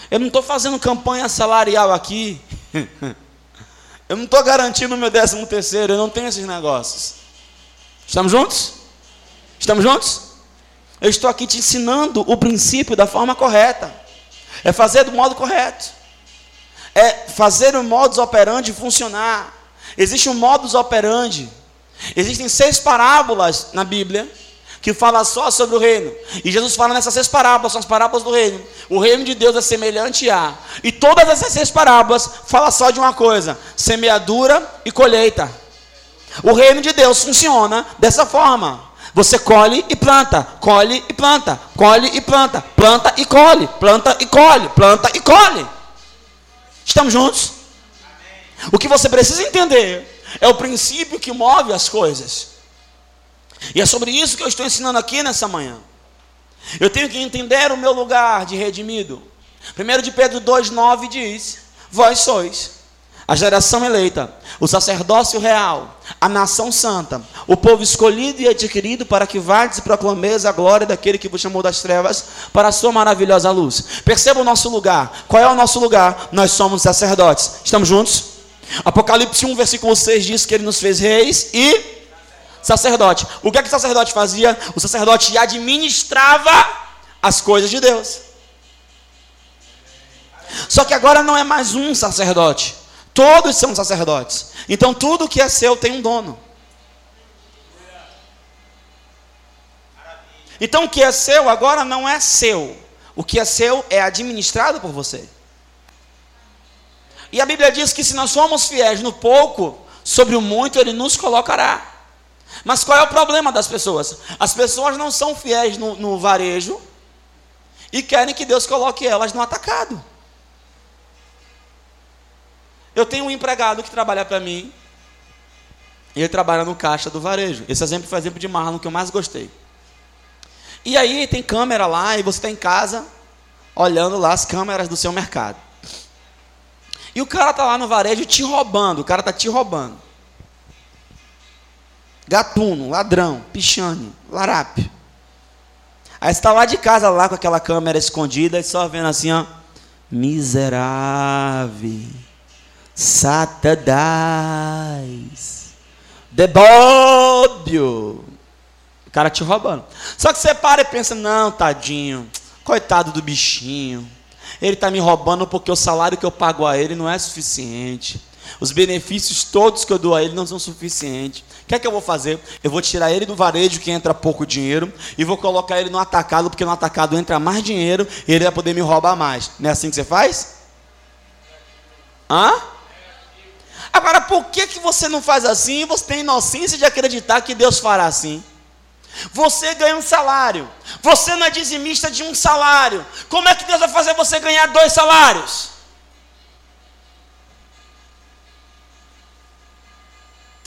Eu não estou fazendo campanha salarial aqui. eu não estou garantindo o meu décimo terceiro, eu não tenho esses negócios. Estamos juntos? Estamos juntos? Eu estou aqui te ensinando o princípio da forma correta. É fazer do modo correto é fazer o modus operandi funcionar. Existe um modus operandi. Existem seis parábolas na Bíblia que fala só sobre o reino. E Jesus fala nessas seis parábolas, são as parábolas do reino. O reino de Deus é semelhante a. E todas essas seis parábolas falam só de uma coisa: semeadura e colheita. O reino de Deus funciona dessa forma. Você colhe e planta, colhe e planta, colhe e planta, planta e colhe, planta e colhe, planta e colhe. Estamos juntos? O que você precisa entender é o princípio que move as coisas. E é sobre isso que eu estou ensinando aqui nessa manhã. Eu tenho que entender o meu lugar de redimido. 1 de Pedro 2,9 diz: Vós sois a geração eleita, o sacerdócio real, a nação santa, o povo escolhido e adquirido para que vades e proclameis a glória daquele que vos chamou das trevas para a sua maravilhosa luz. Perceba o nosso lugar. Qual é o nosso lugar? Nós somos sacerdotes. Estamos juntos? Apocalipse 1, versículo 6 diz que ele nos fez reis e sacerdote. O que é que o sacerdote fazia? O sacerdote administrava as coisas de Deus. Só que agora não é mais um sacerdote. Todos são sacerdotes. Então tudo que é seu tem um dono. Então o que é seu agora não é seu. O que é seu é administrado por você. E a Bíblia diz que se nós somos fiéis no pouco, sobre o muito ele nos colocará. Mas qual é o problema das pessoas? As pessoas não são fiéis no, no varejo e querem que Deus coloque elas no atacado. Eu tenho um empregado que trabalha para mim. E ele trabalha no caixa do varejo. Esse exemplo foi o exemplo de Marlon que eu mais gostei. E aí tem câmera lá e você está em casa olhando lá as câmeras do seu mercado. E o cara tá lá no varejo te roubando, o cara tá te roubando. Gatuno, ladrão, pichane, larápio. Aí está lá de casa lá com aquela câmera escondida e só vendo assim, ó, miserável. Satanás. Debóbio. O cara te roubando. Só que você para e pensa, não, tadinho, coitado do bichinho. Ele está me roubando porque o salário que eu pago a ele não é suficiente. Os benefícios todos que eu dou a ele não são suficientes. O que é que eu vou fazer? Eu vou tirar ele do varejo que entra pouco dinheiro e vou colocar ele no atacado, porque no atacado entra mais dinheiro e ele vai poder me roubar mais. Não é assim que você faz? Hã? Agora, por que, que você não faz assim? Você tem inocência de acreditar que Deus fará assim. Você ganha um salário. Você não é dizimista de um salário. Como é que Deus vai fazer você ganhar dois salários?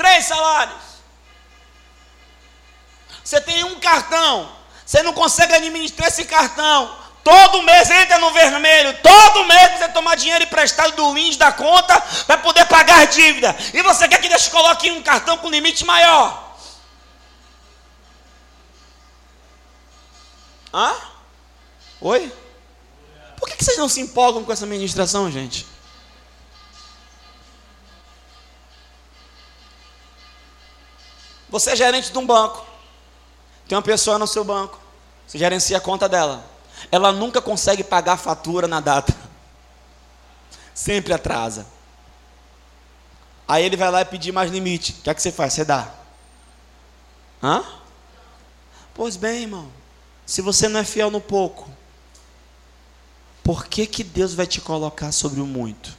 Três salários. Você tem um cartão. Você não consegue administrar esse cartão. Todo mês entra no vermelho. Todo mês você toma dinheiro emprestado do Lins da conta para poder pagar dívida. E você quer que Deus coloque um cartão com limite maior? Hã? Oi? Por que vocês não se empolgam com essa ministração, gente? Você é gerente de um banco. Tem uma pessoa no seu banco. Você gerencia a conta dela ela nunca consegue pagar a fatura na data. Sempre atrasa. Aí ele vai lá e pedir mais limite. O que é que você faz? Você dá. Hã? Pois bem, irmão. Se você não é fiel no pouco, por que, que Deus vai te colocar sobre o muito?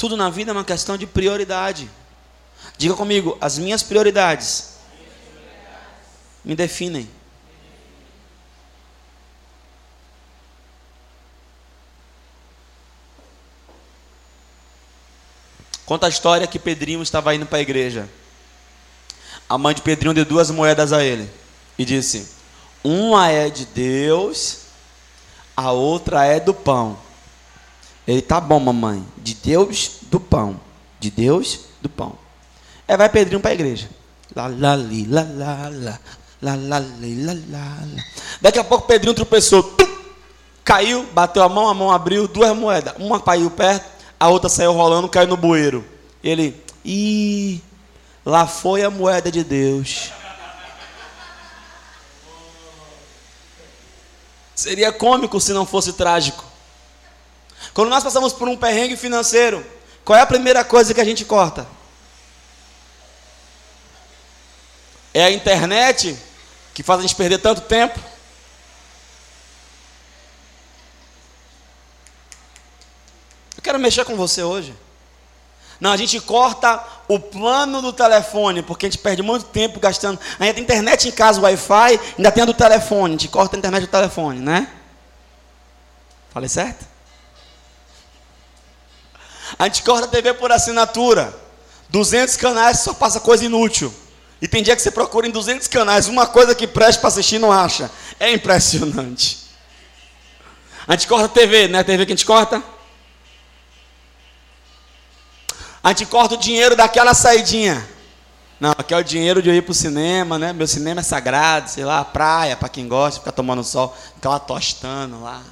Tudo na vida é uma questão de prioridade. Diga comigo, as minhas prioridades me definem. Conta a história que Pedrinho estava indo para a igreja. A mãe de Pedrinho deu duas moedas a ele e disse: Uma é de Deus, a outra é do pão. Ele tá bom, mamãe. De Deus, do pão. De Deus, do pão. Aí vai Pedrinho para a igreja. Lá, lá, li, lá, lá, lá, lá, lá, li, lá, lá, lá. Daqui a pouco Pedrinho tropeçou, tum, caiu, bateu a mão, a mão abriu, duas moedas. Uma caiu perto, a outra saiu rolando, caiu no bueiro. Ele, ih, lá foi a moeda de Deus. Seria cômico se não fosse trágico. Quando nós passamos por um perrengue financeiro, qual é a primeira coisa que a gente corta? É a internet que faz a gente perder tanto tempo. Eu quero mexer com você hoje. Não, a gente corta o plano do telefone, porque a gente perde muito tempo gastando. Ainda tem internet em casa, Wi-Fi, ainda tem a do telefone. A gente corta a internet do telefone, né? Falei certo? A gente corta a TV por assinatura. 200 canais só passa coisa inútil. E tem dia que você procura em 200 canais uma coisa que preste para assistir não acha. É impressionante. A gente corta a TV, né? A TV que a gente corta. A gente corta o dinheiro daquela saidinha. Não, aqui é o dinheiro de eu ir para o cinema, né? Meu cinema é sagrado, sei lá, praia, para quem gosta, ficar tomando sol, ficar lá tostando lá.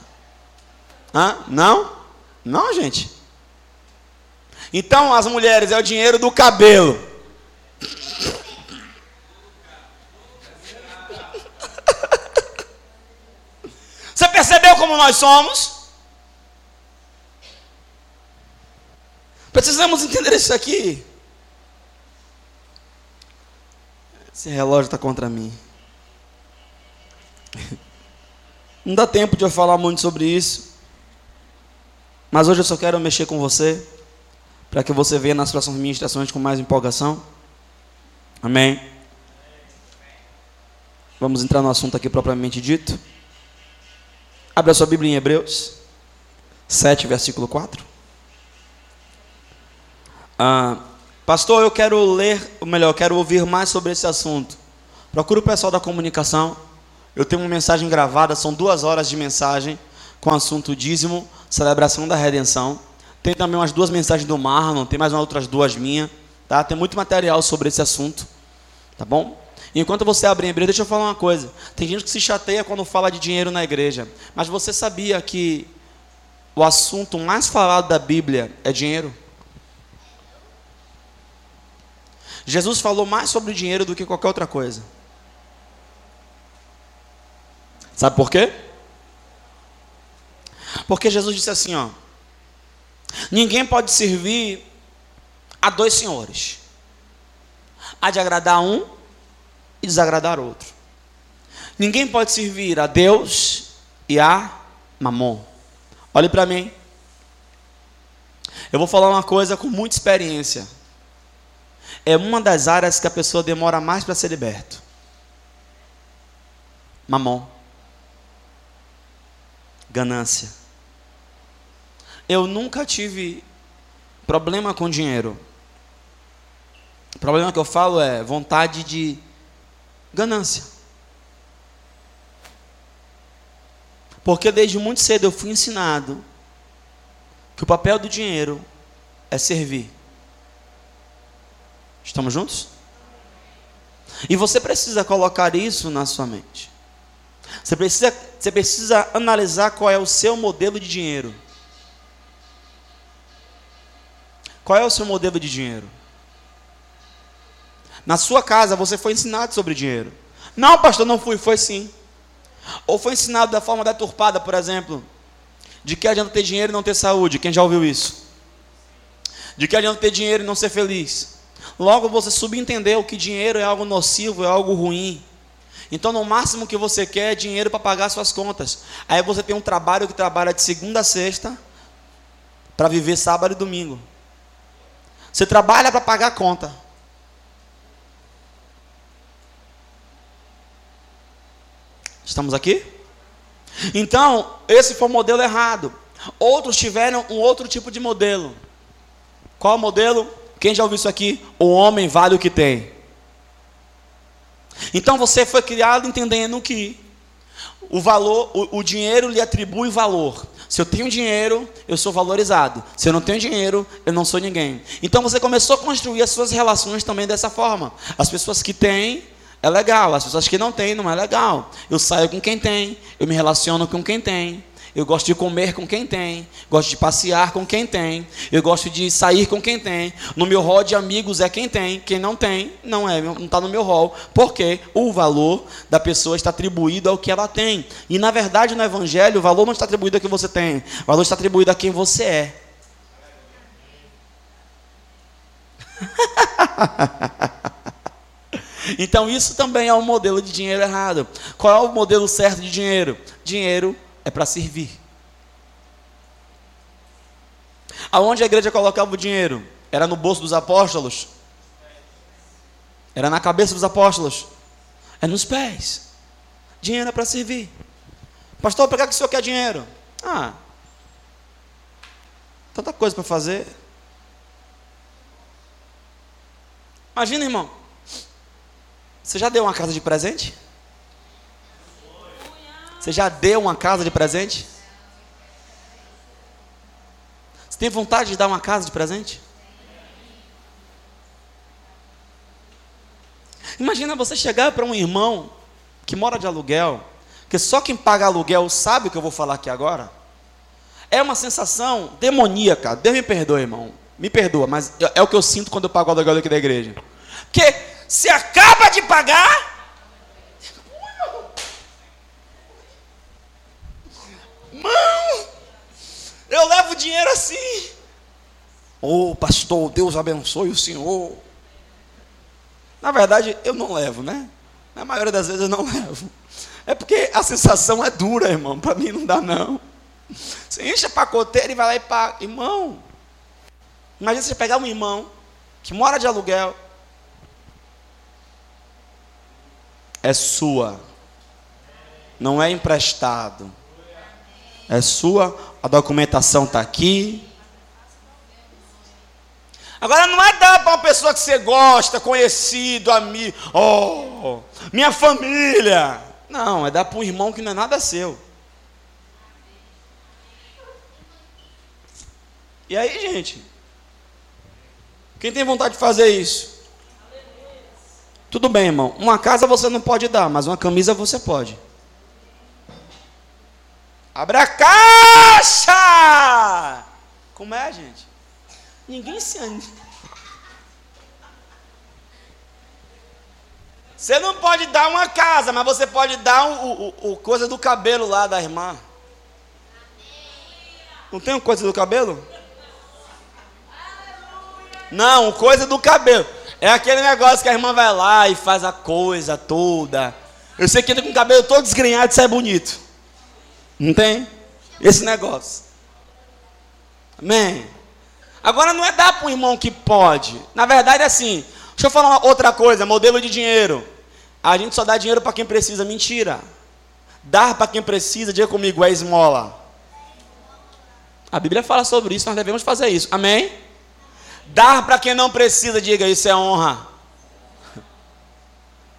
Hã? Não? Não, gente. Então, as mulheres, é o dinheiro do cabelo. Você percebeu como nós somos? Precisamos entender isso aqui. Esse relógio está contra mim. Não dá tempo de eu falar muito sobre isso. Mas hoje eu só quero mexer com você. Para que você venha nas próximas ministrações com mais empolgação. Amém. Vamos entrar no assunto aqui propriamente dito. Abra sua Bíblia em Hebreus 7, versículo 4. Ah, Pastor, eu quero ler, ou melhor, quero ouvir mais sobre esse assunto. Procure o pessoal da comunicação. Eu tenho uma mensagem gravada, são duas horas de mensagem com o assunto dízimo, celebração da redenção. Tem também umas duas mensagens do Marlon, tem mais umas outras duas minhas. Tá? Tem muito material sobre esse assunto. Tá bom? Enquanto você abre em Hebreus, deixa eu falar uma coisa. Tem gente que se chateia quando fala de dinheiro na igreja. Mas você sabia que o assunto mais falado da Bíblia é dinheiro? Jesus falou mais sobre dinheiro do que qualquer outra coisa. Sabe por quê? Porque Jesus disse assim, ó: Ninguém pode servir a dois senhores. Há de agradar um e desagradar outro. Ninguém pode servir a Deus e a Mamon. Olhe para mim. Eu vou falar uma coisa com muita experiência é uma das áreas que a pessoa demora mais para ser liberto. Mamon. Ganância. Eu nunca tive problema com dinheiro. O problema que eu falo é vontade de ganância. Porque desde muito cedo eu fui ensinado que o papel do dinheiro é servir. Estamos juntos? E você precisa colocar isso na sua mente. Você precisa, você precisa analisar qual é o seu modelo de dinheiro. Qual é o seu modelo de dinheiro? Na sua casa você foi ensinado sobre dinheiro. Não, pastor, não fui, foi sim. Ou foi ensinado da forma deturpada, por exemplo, de que adianta ter dinheiro e não ter saúde. Quem já ouviu isso? De que adianta ter dinheiro e não ser feliz? Logo você subentendeu que dinheiro é algo nocivo, é algo ruim. Então, no máximo que você quer é dinheiro para pagar suas contas. Aí você tem um trabalho que trabalha de segunda a sexta para viver sábado e domingo. Você trabalha para pagar a conta. Estamos aqui? Então, esse foi o modelo errado. Outros tiveram um outro tipo de modelo. Qual modelo? Quem já ouviu isso aqui? O homem vale o que tem. Então você foi criado entendendo que o valor, o, o, dinheiro lhe atribui valor. Se eu tenho dinheiro, eu sou valorizado. Se eu não tenho dinheiro, eu não sou ninguém. Então você começou a construir as suas relações também dessa forma. As pessoas que têm é legal, as pessoas que não têm não é legal. Eu saio com quem tem, eu me relaciono com quem tem. Eu gosto de comer com quem tem, gosto de passear com quem tem, eu gosto de sair com quem tem. No meu hall de amigos é quem tem, quem não tem, não é, não está no meu hall, porque o valor da pessoa está atribuído ao que ela tem. E na verdade no Evangelho o valor não está atribuído ao que você tem, o valor está atribuído a quem você é. então isso também é um modelo de dinheiro errado. Qual é o modelo certo de dinheiro? Dinheiro é para servir. Aonde a igreja colocava o dinheiro? Era no bolso dos apóstolos? Era na cabeça dos apóstolos? É nos pés. Dinheiro é para servir. Pastor, para que o senhor quer dinheiro? Ah, tanta coisa para fazer. Imagina, irmão. Você já deu uma casa de presente? Você já deu uma casa de presente? Você tem vontade de dar uma casa de presente? Imagina você chegar para um irmão que mora de aluguel, que só quem paga aluguel sabe o que eu vou falar aqui agora. É uma sensação demoníaca. Deus me perdoe, irmão. Me perdoa, mas é o que eu sinto quando eu pago o aluguel aqui da igreja. Porque se acaba de pagar. Mão, eu levo dinheiro assim. Ô oh, pastor, Deus abençoe o senhor. Na verdade, eu não levo, né? Na maioria das vezes eu não levo. É porque a sensação é dura, irmão. Para mim não dá, não. Você enche a pacoteira e vai lá e paga. Irmão, imagina você pegar um irmão que mora de aluguel. É sua. Não é emprestado. É sua. A documentação está aqui. Agora não é dar para uma pessoa que você gosta, conhecido, amigo, oh, minha família. Não, é dar para um irmão que não é nada seu. E aí, gente? Quem tem vontade de fazer isso? Tudo bem, irmão. Uma casa você não pode dar, mas uma camisa você pode. Abre a caixa! Como é, gente? Ninguém se anima. Você não pode dar uma casa, mas você pode dar o, o, o coisa do cabelo lá da irmã. Não tem coisa do cabelo? Não, coisa do cabelo. É aquele negócio que a irmã vai lá e faz a coisa toda. Eu sei que entra com o cabelo todo desgrenhado e sai bonito. Não tem? Esse negócio. Amém? Agora não é dar para um irmão que pode. Na verdade é assim. Deixa eu falar outra coisa, modelo de dinheiro. A gente só dá dinheiro para quem precisa. Mentira. Dar para quem precisa, diga comigo, é esmola. A Bíblia fala sobre isso, nós devemos fazer isso. Amém? Dar para quem não precisa, diga, isso é honra.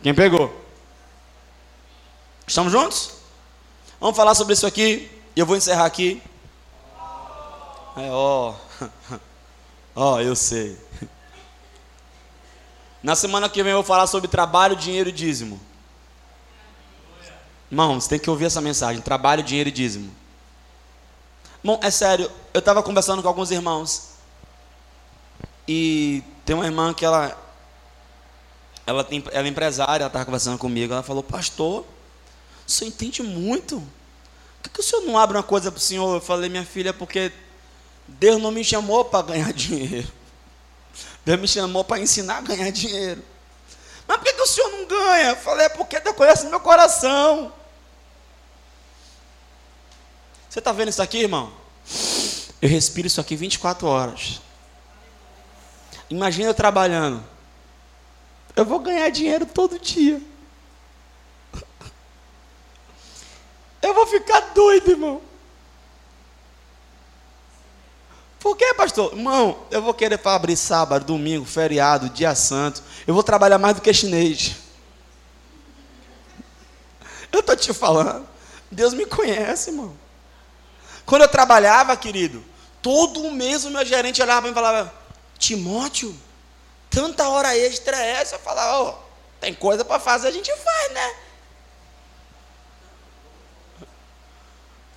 Quem pegou? Estamos juntos? Vamos falar sobre isso aqui. E eu vou encerrar aqui. É, ó. Ó, eu sei. Na semana que vem eu vou falar sobre trabalho, dinheiro e dízimo. Irmão, tem que ouvir essa mensagem: trabalho, dinheiro e dízimo. Bom, é sério, eu estava conversando com alguns irmãos. E tem uma irmã que ela. Ela, tem, ela é empresária, ela estava conversando comigo. Ela falou: Pastor, o senhor entende muito. Por que, que o senhor não abre uma coisa para o senhor? Eu falei: Minha filha, porque Deus não me chamou para ganhar dinheiro. Deus me chamou para ensinar a ganhar dinheiro. Mas por que, que o senhor não ganha? Eu falei, é porque Deus conhece meu coração. Você está vendo isso aqui, irmão? Eu respiro isso aqui 24 horas. Imagina eu trabalhando. Eu vou ganhar dinheiro todo dia. Eu vou ficar doido, irmão. Por que, pastor? Irmão, eu vou querer para abrir sábado, domingo, feriado, dia santo. Eu vou trabalhar mais do que chinês. Eu estou te falando. Deus me conhece, irmão. Quando eu trabalhava, querido, todo mês o meu gerente olhava para mim e falava: Timóteo, tanta hora extra é essa? Eu falava: oh, tem coisa para fazer, a gente faz, né?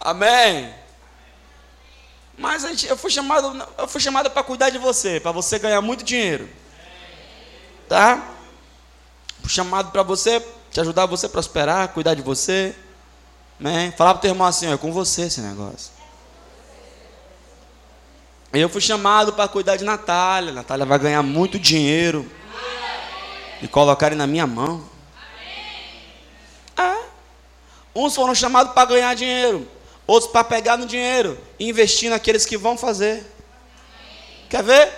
Amém. Mas gente, eu fui chamado, eu fui chamado para cuidar de você, para você ganhar muito dinheiro. Tá? Fui chamado para você, te ajudar você a prosperar, cuidar de você. Né? Falar para o teu irmão assim, é com você esse negócio. Eu fui chamado para cuidar de Natália. Natália vai ganhar muito dinheiro. E colocarem na minha mão. É. Uns foram chamados para ganhar dinheiro outros para pegar no dinheiro e investir naqueles que vão fazer. Quer ver?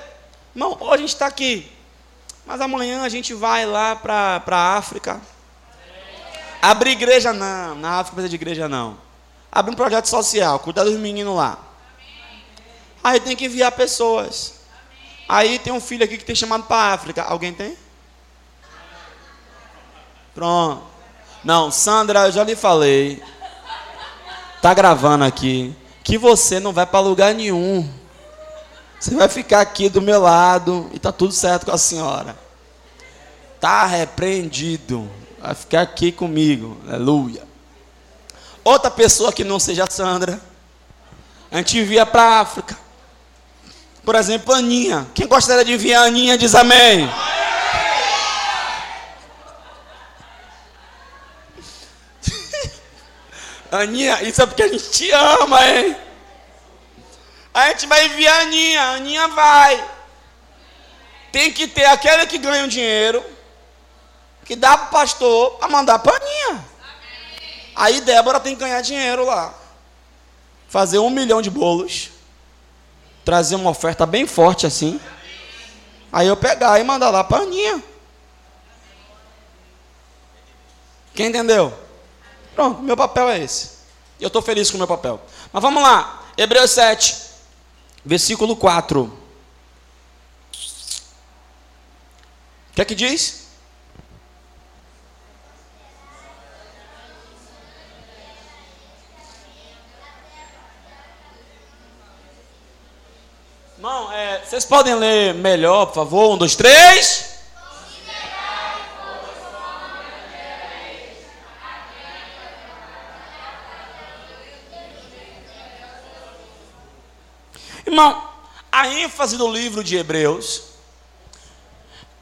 Irmão, hoje a gente está aqui, mas amanhã a gente vai lá para a África. Abrir igreja não, na África precisa de igreja não. Abrir um projeto social, cuidar dos meninos lá. Aí tem que enviar pessoas. Aí tem um filho aqui que tem chamado para a África. Alguém tem? Pronto. Não, Sandra, eu já lhe falei. Tá gravando aqui. Que você não vai para lugar nenhum. Você vai ficar aqui do meu lado e tá tudo certo com a senhora. Tá repreendido. Vai ficar aqui comigo. Aleluia. Outra pessoa que não seja Sandra. A gente envia para África. Por exemplo, Aninha. Quem gostaria de enviar Aninha diz amém. Aninha, isso é porque a gente te ama, hein? A gente vai enviar a Aninha, a Aninha vai. Tem que ter aquele que ganha o dinheiro, que dá para pastor, para mandar para Aninha. Aí Débora tem que ganhar dinheiro lá. Fazer um milhão de bolos. Trazer uma oferta bem forte assim. Aí eu pegar e mandar lá para Aninha. Quem entendeu? Pronto, meu papel é esse. Eu estou feliz com o meu papel. Mas vamos lá. Hebreus 7, versículo 4. O que é que diz? Irmão, é, vocês podem ler melhor, por favor? Um, dois, três. Irmão, a ênfase do livro de Hebreus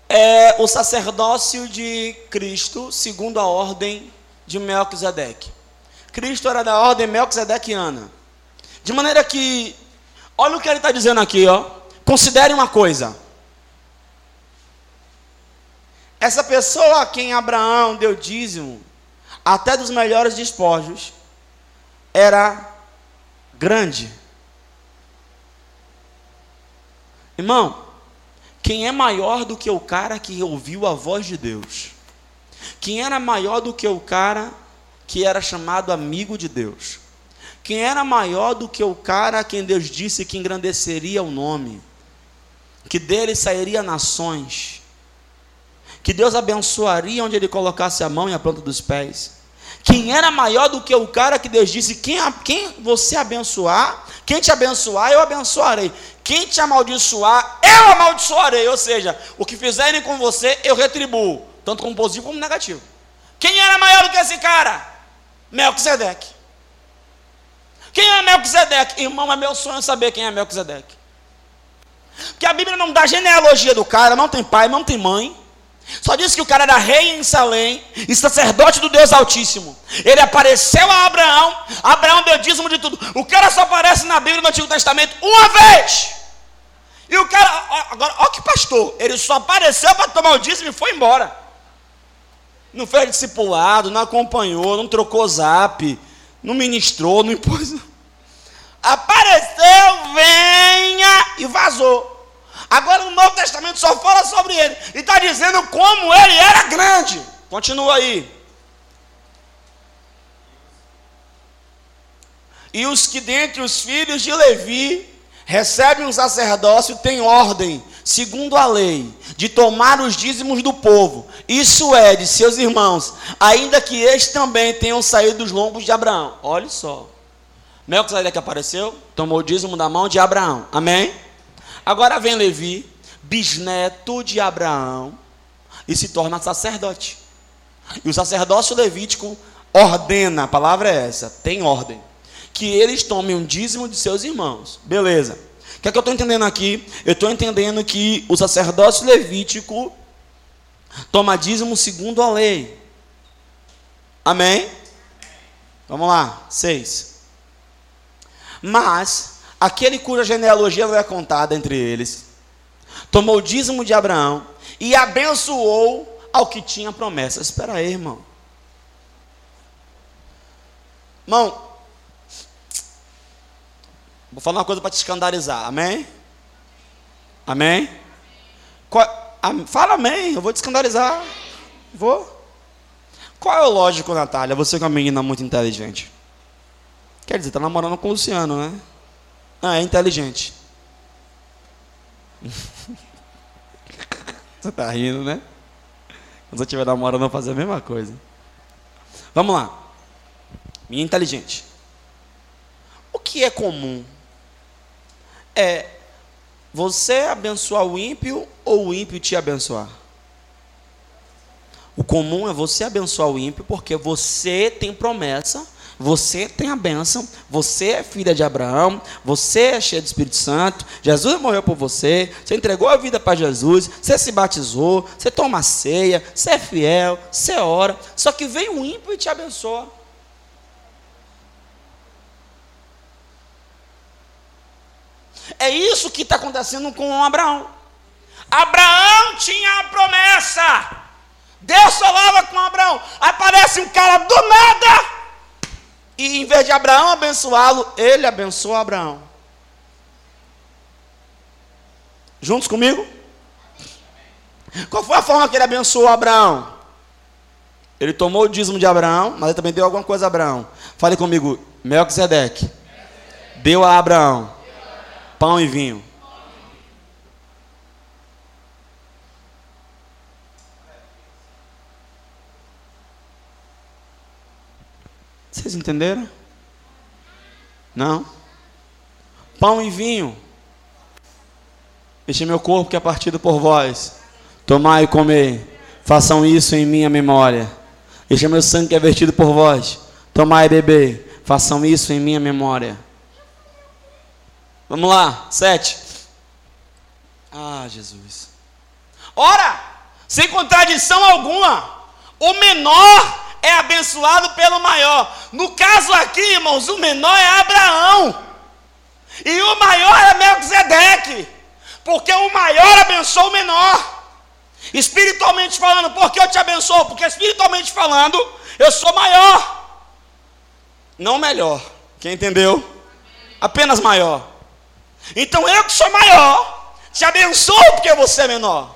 é o sacerdócio de Cristo segundo a ordem de Melquisedeque. Cristo era da ordem melquisedequiana. De maneira que, olha o que ele está dizendo aqui, ó. Considere uma coisa. Essa pessoa a quem Abraão deu dízimo, até dos melhores despojos, era grande. Irmão, quem é maior do que o cara que ouviu a voz de Deus? Quem era maior do que o cara que era chamado amigo de Deus? Quem era maior do que o cara a quem Deus disse que engrandeceria o nome? Que dele sairia nações? Que Deus abençoaria onde ele colocasse a mão e a planta dos pés? Quem era maior do que o cara que Deus disse: quem, quem você abençoar, quem te abençoar, eu abençoarei. Quem te amaldiçoar, eu amaldiçoarei. Ou seja, o que fizerem com você, eu retribuo. Tanto como positivo como negativo. Quem era maior do que esse cara? Melquisedeque. Quem é Melquisedeque? Irmão, é meu sonho saber quem é Melquisedeque. Porque a Bíblia não dá genealogia do cara, não tem pai, não tem mãe. Só diz que o cara era rei em Salém e sacerdote do Deus Altíssimo. Ele apareceu a Abraão, Abraão deu dízimo de tudo. O cara só aparece na Bíblia no Antigo Testamento uma vez. E o cara, agora, olha que pastor, ele só apareceu para tomar o dízimo e foi embora. Não fez discipulado, não acompanhou, não trocou zap, não ministrou, não impôs. Apareceu, venha e vazou. Agora o Novo Testamento só fala sobre ele. E está dizendo como ele era grande. Continua aí. E os que dentre os filhos de Levi recebem um sacerdócio têm ordem, segundo a lei, de tomar os dízimos do povo. Isso é, de seus irmãos, ainda que estes também tenham saído dos lombos de Abraão. Olha só. Melquisedeque apareceu, tomou o dízimo da mão de Abraão. Amém? Agora vem Levi, bisneto de Abraão, e se torna sacerdote. E o sacerdócio levítico ordena, a palavra é essa, tem ordem, que eles tomem um dízimo de seus irmãos. Beleza. O que é que eu estou entendendo aqui? Eu estou entendendo que o sacerdócio levítico toma dízimo segundo a lei. Amém? Vamos lá, seis. Mas aquele cuja genealogia não é contada entre eles, tomou o dízimo de Abraão e abençoou ao que tinha promessa. Espera aí, irmão. Irmão, vou falar uma coisa para te escandalizar, amém? Amém? Qual, fala amém, eu vou te escandalizar. Vou. Qual é o lógico, Natália? Você que é uma menina muito inteligente. Quer dizer, está namorando com o Luciano, né? Ah, é inteligente. Você está rindo, né? Quando você estiver namorando, eu vou fazer a mesma coisa. Vamos lá. Minha inteligente. O que é comum? É você abençoar o ímpio ou o ímpio te abençoar? O comum é você abençoar o ímpio porque você tem promessa, você tem a bênção, você é filha de Abraão, você é cheia do Espírito Santo, Jesus morreu por você, você entregou a vida para Jesus, você se batizou, você toma ceia, você é fiel, você ora, só que vem o ímpio e te abençoa. É isso que está acontecendo com Abraão. Abraão tinha a promessa. Deus falava com Abraão. Aparece um cara do nada. E em vez de Abraão abençoá-lo, ele abençoa Abraão. Juntos comigo? Qual foi a forma que ele abençoou Abraão? Ele tomou o dízimo de Abraão, mas ele também deu alguma coisa a Abraão. Fale comigo, Melquisedeque. Deu a Abraão pão e vinho. Vocês entenderam? Não? Pão e vinho. Este é meu corpo que é partido por vós. Tomai e comei. Façam isso em minha memória. Este é meu sangue que é vertido por vós. Tomai e bebei. Façam isso em minha memória. Vamos lá, sete. Ah, Jesus. Ora, sem contradição alguma, o menor é abençoado pelo maior. No caso aqui, irmãos, o menor é Abraão. E o maior é Melquisedeque. Porque o maior abençoa o menor. Espiritualmente falando, por que eu te abençoo? Porque espiritualmente falando, eu sou maior. Não melhor. Quem entendeu? Apenas maior. Então eu que sou maior, te abençoo porque você é menor.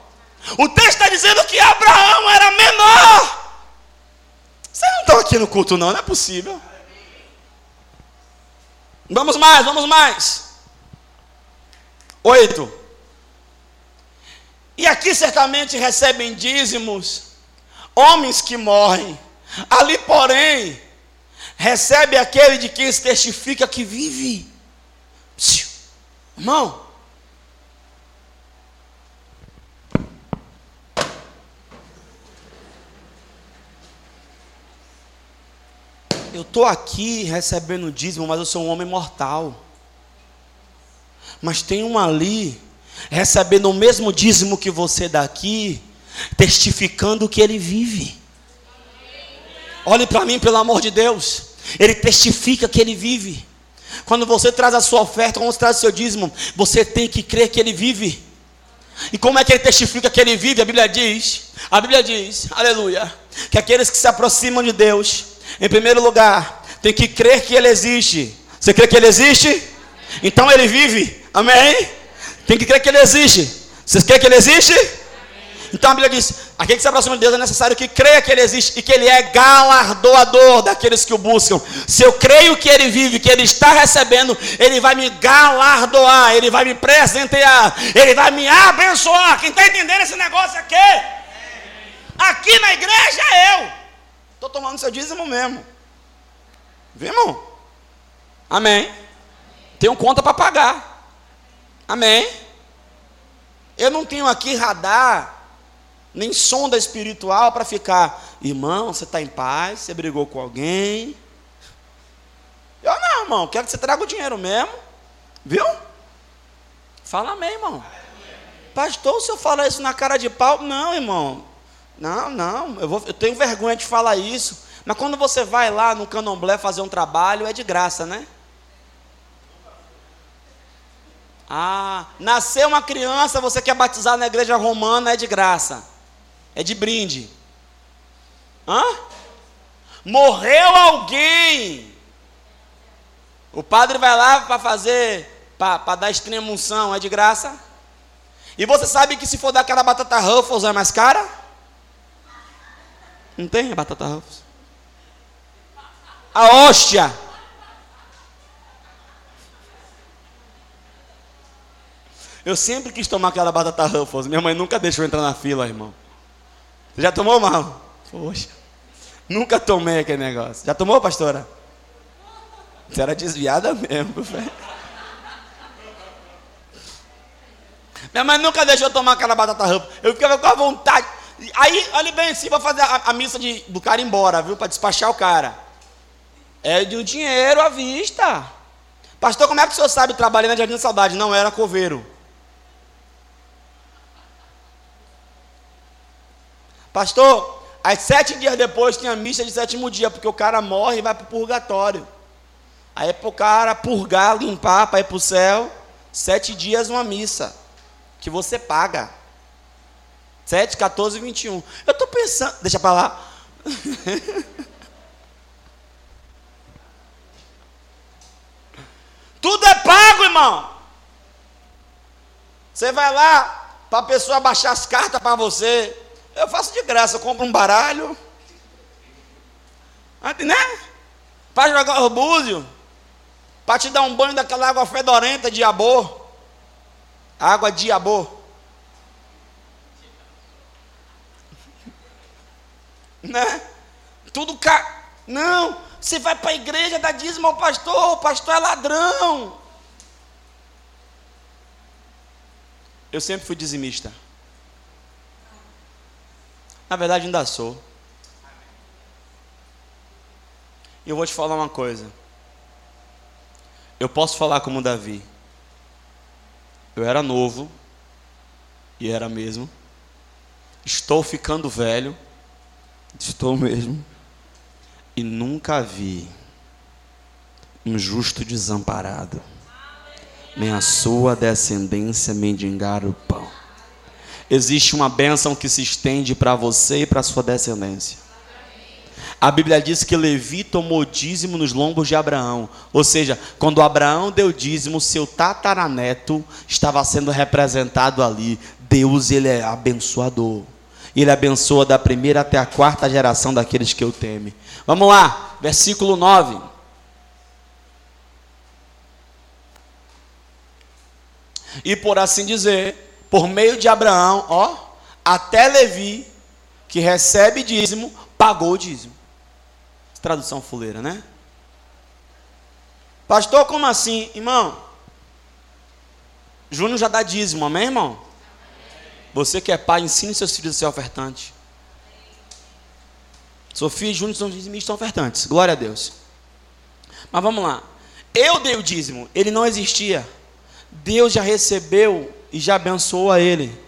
O texto está dizendo que Abraão era menor. Vocês não estão aqui no culto, não, não é possível. Vamos mais, vamos mais. Oito. E aqui certamente recebem dízimos homens que morrem. Ali, porém, recebe aquele de quem se testifica que vive. Irmão, eu estou aqui recebendo dízimo, mas eu sou um homem mortal. Mas tem um ali, recebendo o mesmo dízimo que você daqui, testificando que ele vive. Olhe para mim, pelo amor de Deus. Ele testifica que ele vive. Quando você traz a sua oferta, quando você traz o seu dízimo, você tem que crer que ele vive. E como é que ele testifica que ele vive? A Bíblia diz, a Bíblia diz, aleluia, que aqueles que se aproximam de Deus, em primeiro lugar, tem que crer que ele existe. Você crê que ele existe? Então ele vive. Amém? Tem que crer que ele existe. Vocês crê que ele existe? Então a Bíblia diz: aquele que se aproxima de Deus é necessário que creia que Ele existe e que Ele é galardoador daqueles que o buscam. Se eu creio que Ele vive, que Ele está recebendo, Ele vai me galardoar, Ele vai me presentear, Ele vai me abençoar. Quem está entendendo esse negócio aqui? Aqui na igreja eu estou tomando seu dízimo mesmo. Viu, irmão? Amém. Tenho conta para pagar. Amém. Eu não tenho aqui radar nem sonda espiritual para ficar, irmão, você está em paz, você brigou com alguém. Eu não, irmão, quero que você traga o dinheiro mesmo. Viu? Fala amém, irmão. Pastor, se eu falar isso na cara de pau, não, irmão. Não, não, eu, vou, eu tenho vergonha de falar isso. Mas quando você vai lá no candomblé fazer um trabalho, é de graça, né? Ah, nasceu uma criança, você quer batizar na igreja romana, é de graça é de brinde. Hã? Morreu alguém. O padre vai lá para fazer, para dar extrema unção, é de graça. E você sabe que se for daquela batata Ruffles é mais cara? Não tem a batata Ruffles? A hóstia. Eu sempre quis tomar aquela batata Ruffles. Minha mãe nunca deixou entrar na fila, irmão. Você já tomou, mal? Poxa. Nunca tomei aquele negócio. Já tomou, pastora? Você era desviada mesmo, velho. Minha mãe nunca deixou eu tomar aquela batata rampa. Eu ficava com a vontade. Aí, olha bem, se vou fazer a, a, missa de, do cara embora, viu? Para despachar o cara. É de um dinheiro à vista. Pastor, como é que o senhor sabe trabalhar na Jardim da Saudade? Não era coveiro. Pastor, Aí sete dias depois tinha missa de sétimo dia, porque o cara morre e vai para o purgatório. Aí é para o cara purgar, limpar, para ir para o céu, sete dias uma missa, que você paga. 7, 14 e 21. Eu estou pensando, deixa para lá. Tudo é pago, irmão. Você vai lá para a pessoa baixar as cartas para você. Eu faço de graça, eu compro um baralho. Né? Para jogar o búzio. Para te dar um banho daquela água fedorenta de abô. Água de abô. Né? Tudo ca... Não, você vai para a igreja, dá dízimo ao pastor, o pastor é ladrão. Eu sempre fui dizimista. Na verdade, ainda sou. E eu vou te falar uma coisa. Eu posso falar como Davi. Eu era novo, e era mesmo. Estou ficando velho, estou mesmo. E nunca vi um justo desamparado, nem a sua descendência mendigar o pão existe uma bênção que se estende para você e para sua descendência. A Bíblia diz que Levi tomou dízimo nos lombos de Abraão. Ou seja, quando Abraão deu dízimo, seu tataraneto estava sendo representado ali. Deus, ele é abençoador. Ele abençoa da primeira até a quarta geração daqueles que eu teme. Vamos lá, versículo 9. E por assim dizer, por meio de Abraão, ó, até Levi, que recebe dízimo, pagou o dízimo. Tradução fuleira, né? Pastor, como assim? Irmão, Júnior já dá dízimo, amém, irmão? Você que é pai, ensine seus filhos a ser ofertante. Sofia e Júnior são dizimistas ofertantes. Glória a Deus. Mas vamos lá. Eu dei o dízimo, ele não existia. Deus já recebeu e já abençoou a ele.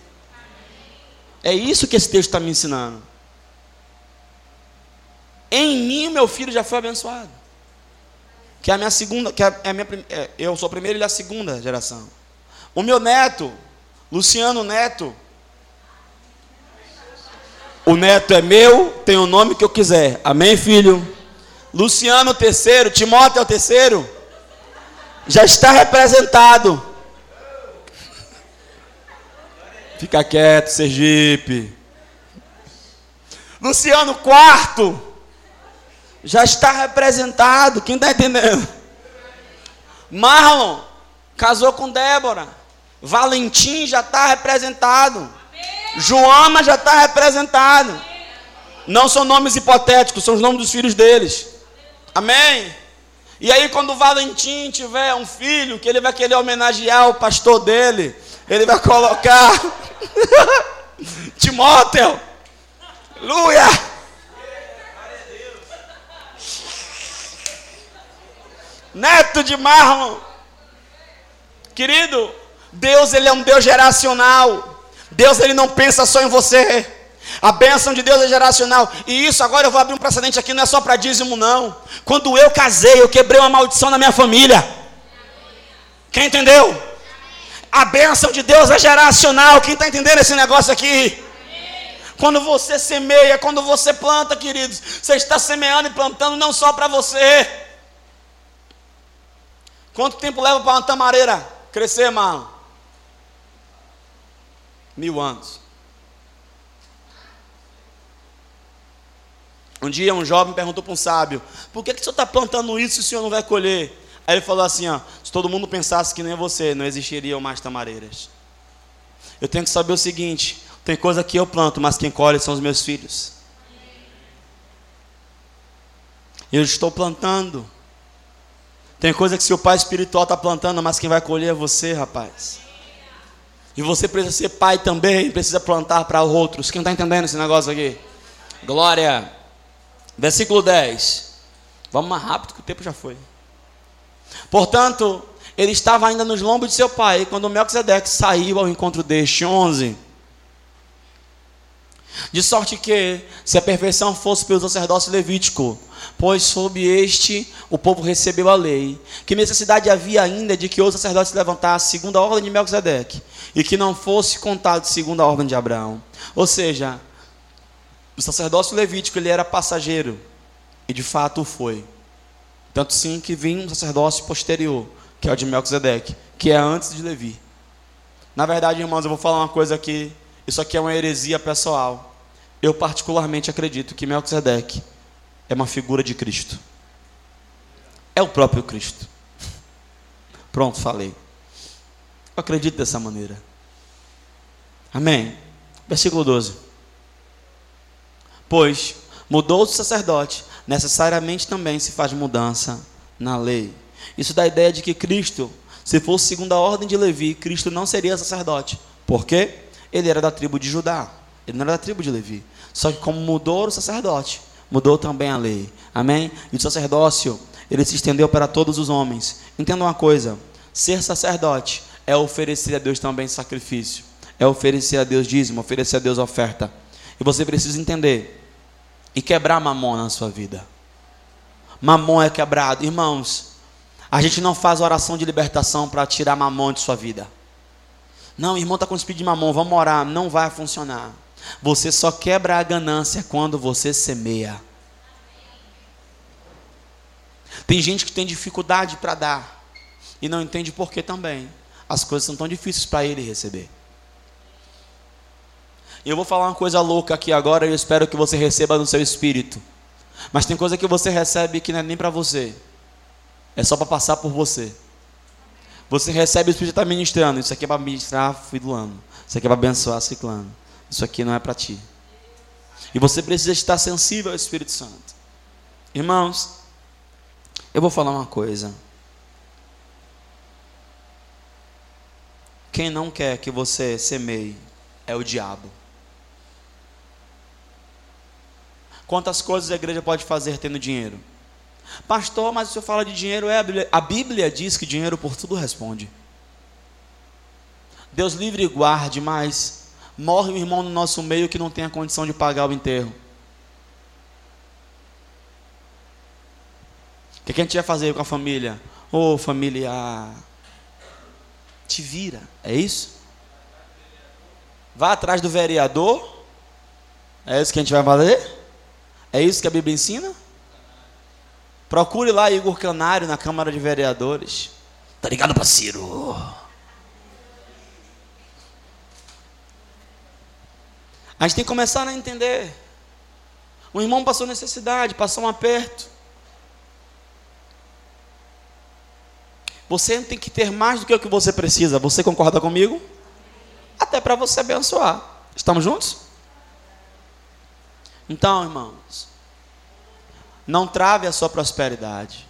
É isso que esse texto está me ensinando. Em mim, meu filho já foi abençoado. Que é a minha segunda, que é a minha, é, eu sou a primeira e é a segunda geração. O meu neto, Luciano Neto, o neto é meu, tem o nome que eu quiser. Amém, filho? Luciano terceiro, Timóteo é o terceiro. Já está representado. Fica quieto, Sergipe. Luciano quarto. Já está representado. Quem está entendendo? Marlon casou com Débora. Valentim já está representado. Joana já está representado. Não são nomes hipotéticos, são os nomes dos filhos deles. Amém? E aí, quando o Valentim tiver um filho, que ele vai querer homenagear o pastor dele, ele vai colocar Timóteo. Aleluia. Neto de Marlon. Querido, Deus ele é um Deus geracional. Deus ele não pensa só em você. A bênção de Deus é geracional. E isso agora eu vou abrir um precedente aqui, não é só para dízimo, não. Quando eu casei, eu quebrei uma maldição na minha família. Quem entendeu? A bênção de Deus é geracional. Quem está entendendo esse negócio aqui? Quando você semeia, quando você planta, queridos, você está semeando e plantando não só para você. Quanto tempo leva para uma tamareira crescer, mano? Mil anos. Um dia um jovem perguntou para um sábio: Por que, que o senhor está plantando isso se o senhor não vai colher? Aí ele falou assim: ó, se todo mundo pensasse que nem você, não existiriam mais tamareiras. Eu tenho que saber o seguinte: Tem coisa que eu planto, mas quem colhe são os meus filhos. Eu estou plantando. Tem coisa que seu pai espiritual está plantando, mas quem vai colher é você, rapaz. E você precisa ser pai também, precisa plantar para outros. Quem está entendendo esse negócio aqui? Glória. Versículo 10. Vamos mais rápido que o tempo já foi. Portanto, ele estava ainda nos lombos de seu pai, quando Melquisedeque saiu ao encontro deste. 11. De sorte que, se a perfeição fosse pelo sacerdócio levítico, pois sob este o povo recebeu a lei, que necessidade havia ainda de que o sacerdote se levantasse segundo a ordem de Melquisedeque, e que não fosse contado segundo a ordem de Abraão. Ou seja, o sacerdócio levítico ele era passageiro, e de fato foi. Tanto sim que vinha um sacerdócio posterior, que é o de Melquisedeque, que é antes de Levi. Na verdade, irmãos, eu vou falar uma coisa aqui, isso aqui é uma heresia pessoal. Eu particularmente acredito que Melquisedeque é uma figura de Cristo. É o próprio Cristo. Pronto, falei. Eu acredito dessa maneira. Amém. Versículo 12. Pois mudou o sacerdote, necessariamente também se faz mudança na lei. Isso dá a ideia de que Cristo, se fosse segundo a ordem de Levi, Cristo não seria sacerdote. Por quê? Ele era da tribo de Judá. Ele não era da tribo de Levi. Só que como mudou o sacerdote, mudou também a lei. Amém? E o sacerdócio, ele se estendeu para todos os homens. Entenda uma coisa: ser sacerdote é oferecer a Deus também sacrifício, é oferecer a Deus dízimo, oferecer a Deus oferta. E você precisa entender e quebrar mamon na sua vida. Mamon é quebrado, irmãos. A gente não faz oração de libertação para tirar mamon de sua vida. Não, irmão está com espírito de mamon, vamos orar. Não vai funcionar. Você só quebra a ganância quando você semeia. Tem gente que tem dificuldade para dar e não entende por que também. As coisas são tão difíceis para ele receber. Eu vou falar uma coisa louca aqui agora e eu espero que você receba no seu espírito. Mas tem coisa que você recebe que não é nem para você. É só para passar por você. Você recebe o Espírito está ministrando. Isso aqui é para ministrar fulano. Isso aqui é para abençoar ciclano. Isso aqui não é para ti. E você precisa estar sensível ao Espírito Santo. Irmãos, eu vou falar uma coisa. Quem não quer que você semeie é o diabo. Quantas coisas a igreja pode fazer tendo dinheiro? Pastor, mas o senhor fala de dinheiro, é a Bíblia. A Bíblia diz que dinheiro por tudo responde. Deus livre e guarde, mas morre um irmão no nosso meio que não tem a condição de pagar o enterro. O que, a gente vai fazer com a família? Ô oh, família, te vira, é isso? Vá atrás do vereador, é isso que a gente vai fazer? É isso que a Bíblia ensina? Procure lá Igor Canário na Câmara de Vereadores. Tá ligado, parceiro? A gente tem que começar a entender. O irmão passou necessidade, passou um aperto. Você tem que ter mais do que o que você precisa. Você concorda comigo? Até para você abençoar. Estamos juntos? Então, irmãos, não trave a sua prosperidade.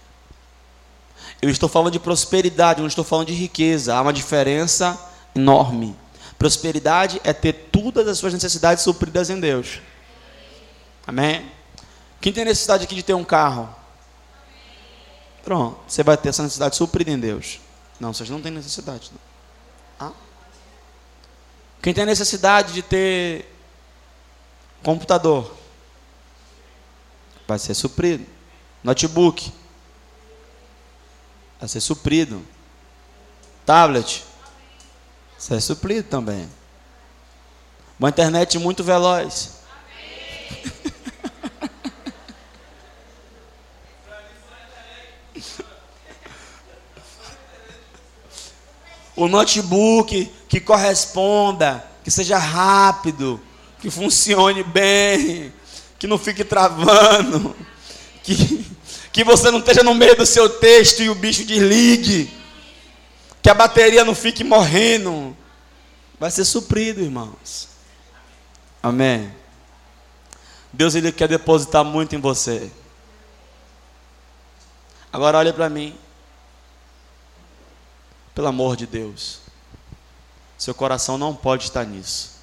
Eu estou falando de prosperidade, não estou falando de riqueza. Há uma diferença enorme. Prosperidade é ter todas as suas necessidades supridas em Deus. Amém? Quem tem necessidade aqui de ter um carro? Pronto, você vai ter essa necessidade suprida em Deus. Não, vocês não têm necessidade. Ah? Quem tem necessidade de ter computador? Vai ser suprido. Notebook. Vai ser suprido. Tablet. Você é suprido também. Uma internet muito veloz. o notebook que corresponda, que seja rápido, que funcione bem, que não fique travando, que, que você não esteja no meio do seu texto e o bicho desligue que a bateria não fique morrendo. Vai ser suprido, irmãos. Amém. Deus ele quer depositar muito em você. Agora olha para mim. Pelo amor de Deus. Seu coração não pode estar nisso.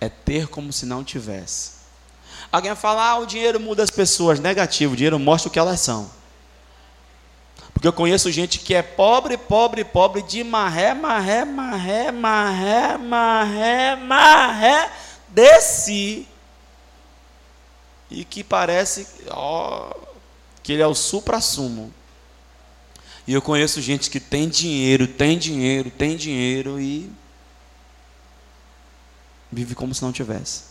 É ter como se não tivesse. Alguém fala, ah, o dinheiro muda as pessoas. Negativo, o dinheiro mostra o que elas são. Porque eu conheço gente que é pobre, pobre, pobre, de marré, marré, marré, marré, marré, marré, de si. E que parece, ó, que ele é o supra-sumo. E eu conheço gente que tem dinheiro, tem dinheiro, tem dinheiro e vive como se não tivesse.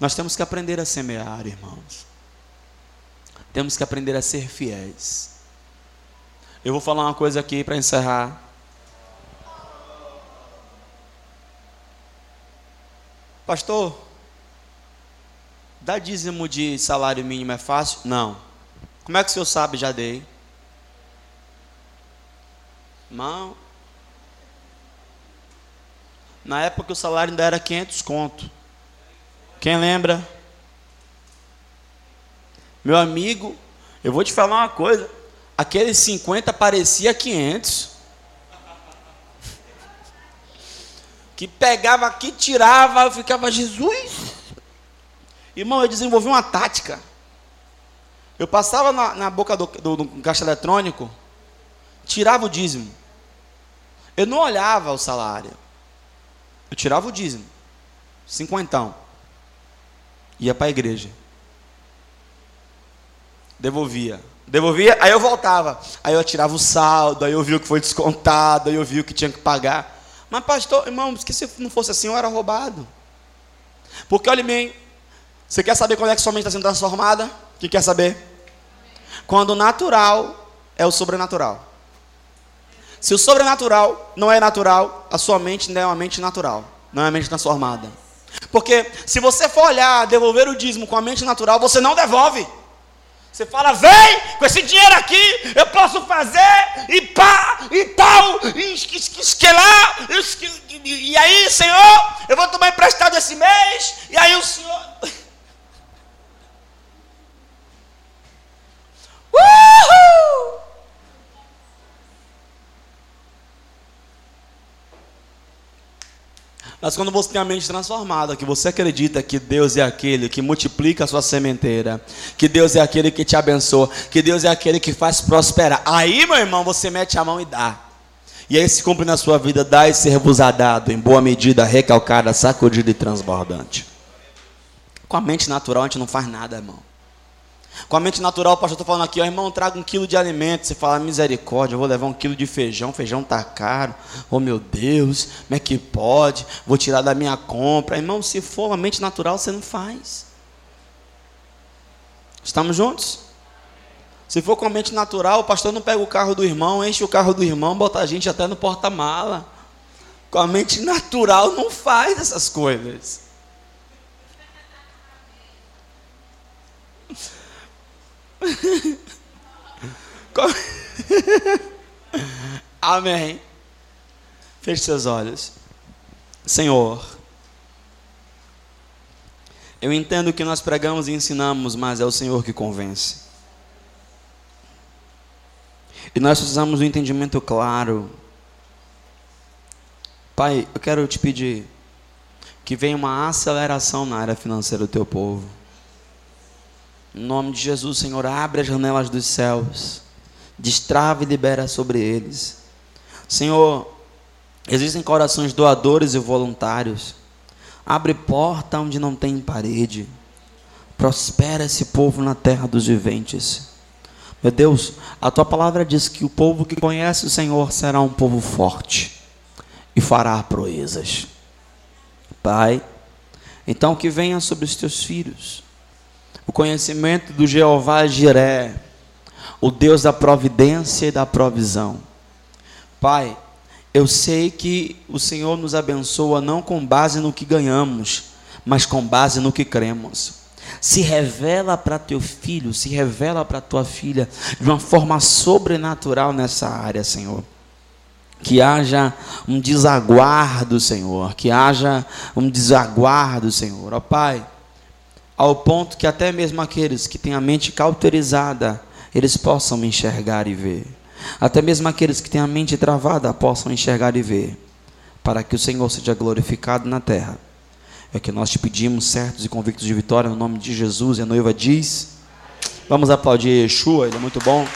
Nós temos que aprender a semear, irmãos. Temos que aprender a ser fiéis. Eu vou falar uma coisa aqui para encerrar. Pastor, dar dízimo de salário mínimo é fácil? Não. Como é que o senhor sabe? Já dei. Irmão, na época o salário ainda era 500 conto. Quem lembra? Meu amigo, eu vou te falar uma coisa. Aqueles 50 parecia 500. Que pegava aqui, tirava, eu ficava, Jesus. Irmão, eu desenvolvi uma tática. Eu passava na, na boca do, do, do caixa eletrônico, tirava o dízimo. Eu não olhava o salário. Eu tirava o dízimo. Cinquentão. Ia para a igreja. Devolvia. Devolvia, aí eu voltava. Aí eu tirava o saldo, aí eu via o que foi descontado, aí eu via o que tinha que pagar. Mas, pastor, irmão, que se não fosse assim, eu era roubado. Porque, olha bem, você quer saber quando é que sua mente está sendo transformada? que quer saber? Quando o natural é o sobrenatural. Se o sobrenatural não é natural, a sua mente não é uma mente natural, não é uma mente transformada. Porque se você for olhar, devolver o dízimo com a mente natural, você não devolve. Você fala, vem com esse dinheiro aqui, eu posso fazer, e pá, e tal, e esquelar, e aí, Senhor, eu vou tomar emprestado esse mês, e aí o Senhor. Uhul! Mas quando você tem a mente transformada, que você acredita que Deus é aquele que multiplica a sua sementeira, que Deus é aquele que te abençoa, que Deus é aquele que faz prosperar, aí, meu irmão, você mete a mão e dá. E aí se cumpre na sua vida, dá e ser-vos dado, em boa medida, recalcada, sacudida e transbordante. Com a mente natural a gente não faz nada, irmão. Com a mente natural, o pastor está falando aqui, ó, irmão, traga um quilo de alimento. Você fala, misericórdia, eu vou levar um quilo de feijão, feijão está caro. Oh meu Deus, como é que pode? Vou tirar da minha compra. Irmão, se for a mente natural, você não faz. Estamos juntos? Se for com a mente natural, o pastor não pega o carro do irmão, enche o carro do irmão, bota a gente até no porta-mala. Com a mente natural não faz essas coisas. Amém. Feche seus olhos. Senhor, eu entendo que nós pregamos e ensinamos, mas é o Senhor que convence. E nós precisamos de um entendimento claro. Pai, eu quero te pedir que venha uma aceleração na área financeira do teu povo. Em nome de Jesus, Senhor, abre as janelas dos céus. Destrava e libera sobre eles. Senhor, existem corações doadores e voluntários. Abre porta onde não tem parede. Prospera esse povo na terra dos viventes. Meu Deus, a tua palavra diz que o povo que conhece o Senhor será um povo forte e fará proezas. Pai, então que venha sobre os teus filhos o conhecimento do Jeová Jiré, o Deus da providência e da provisão. Pai, eu sei que o Senhor nos abençoa não com base no que ganhamos, mas com base no que cremos. Se revela para teu filho, se revela para tua filha de uma forma sobrenatural nessa área, Senhor. Que haja um desaguardo, Senhor. Que haja um desaguardo, Senhor. Ó Pai, ao ponto que até mesmo aqueles que têm a mente cauterizada, eles possam enxergar e ver. Até mesmo aqueles que têm a mente travada possam enxergar e ver. Para que o Senhor seja glorificado na terra. É que nós te pedimos, certos e convictos de vitória, no nome de Jesus. E a noiva diz: Vamos aplaudir Yeshua, ele é muito bom.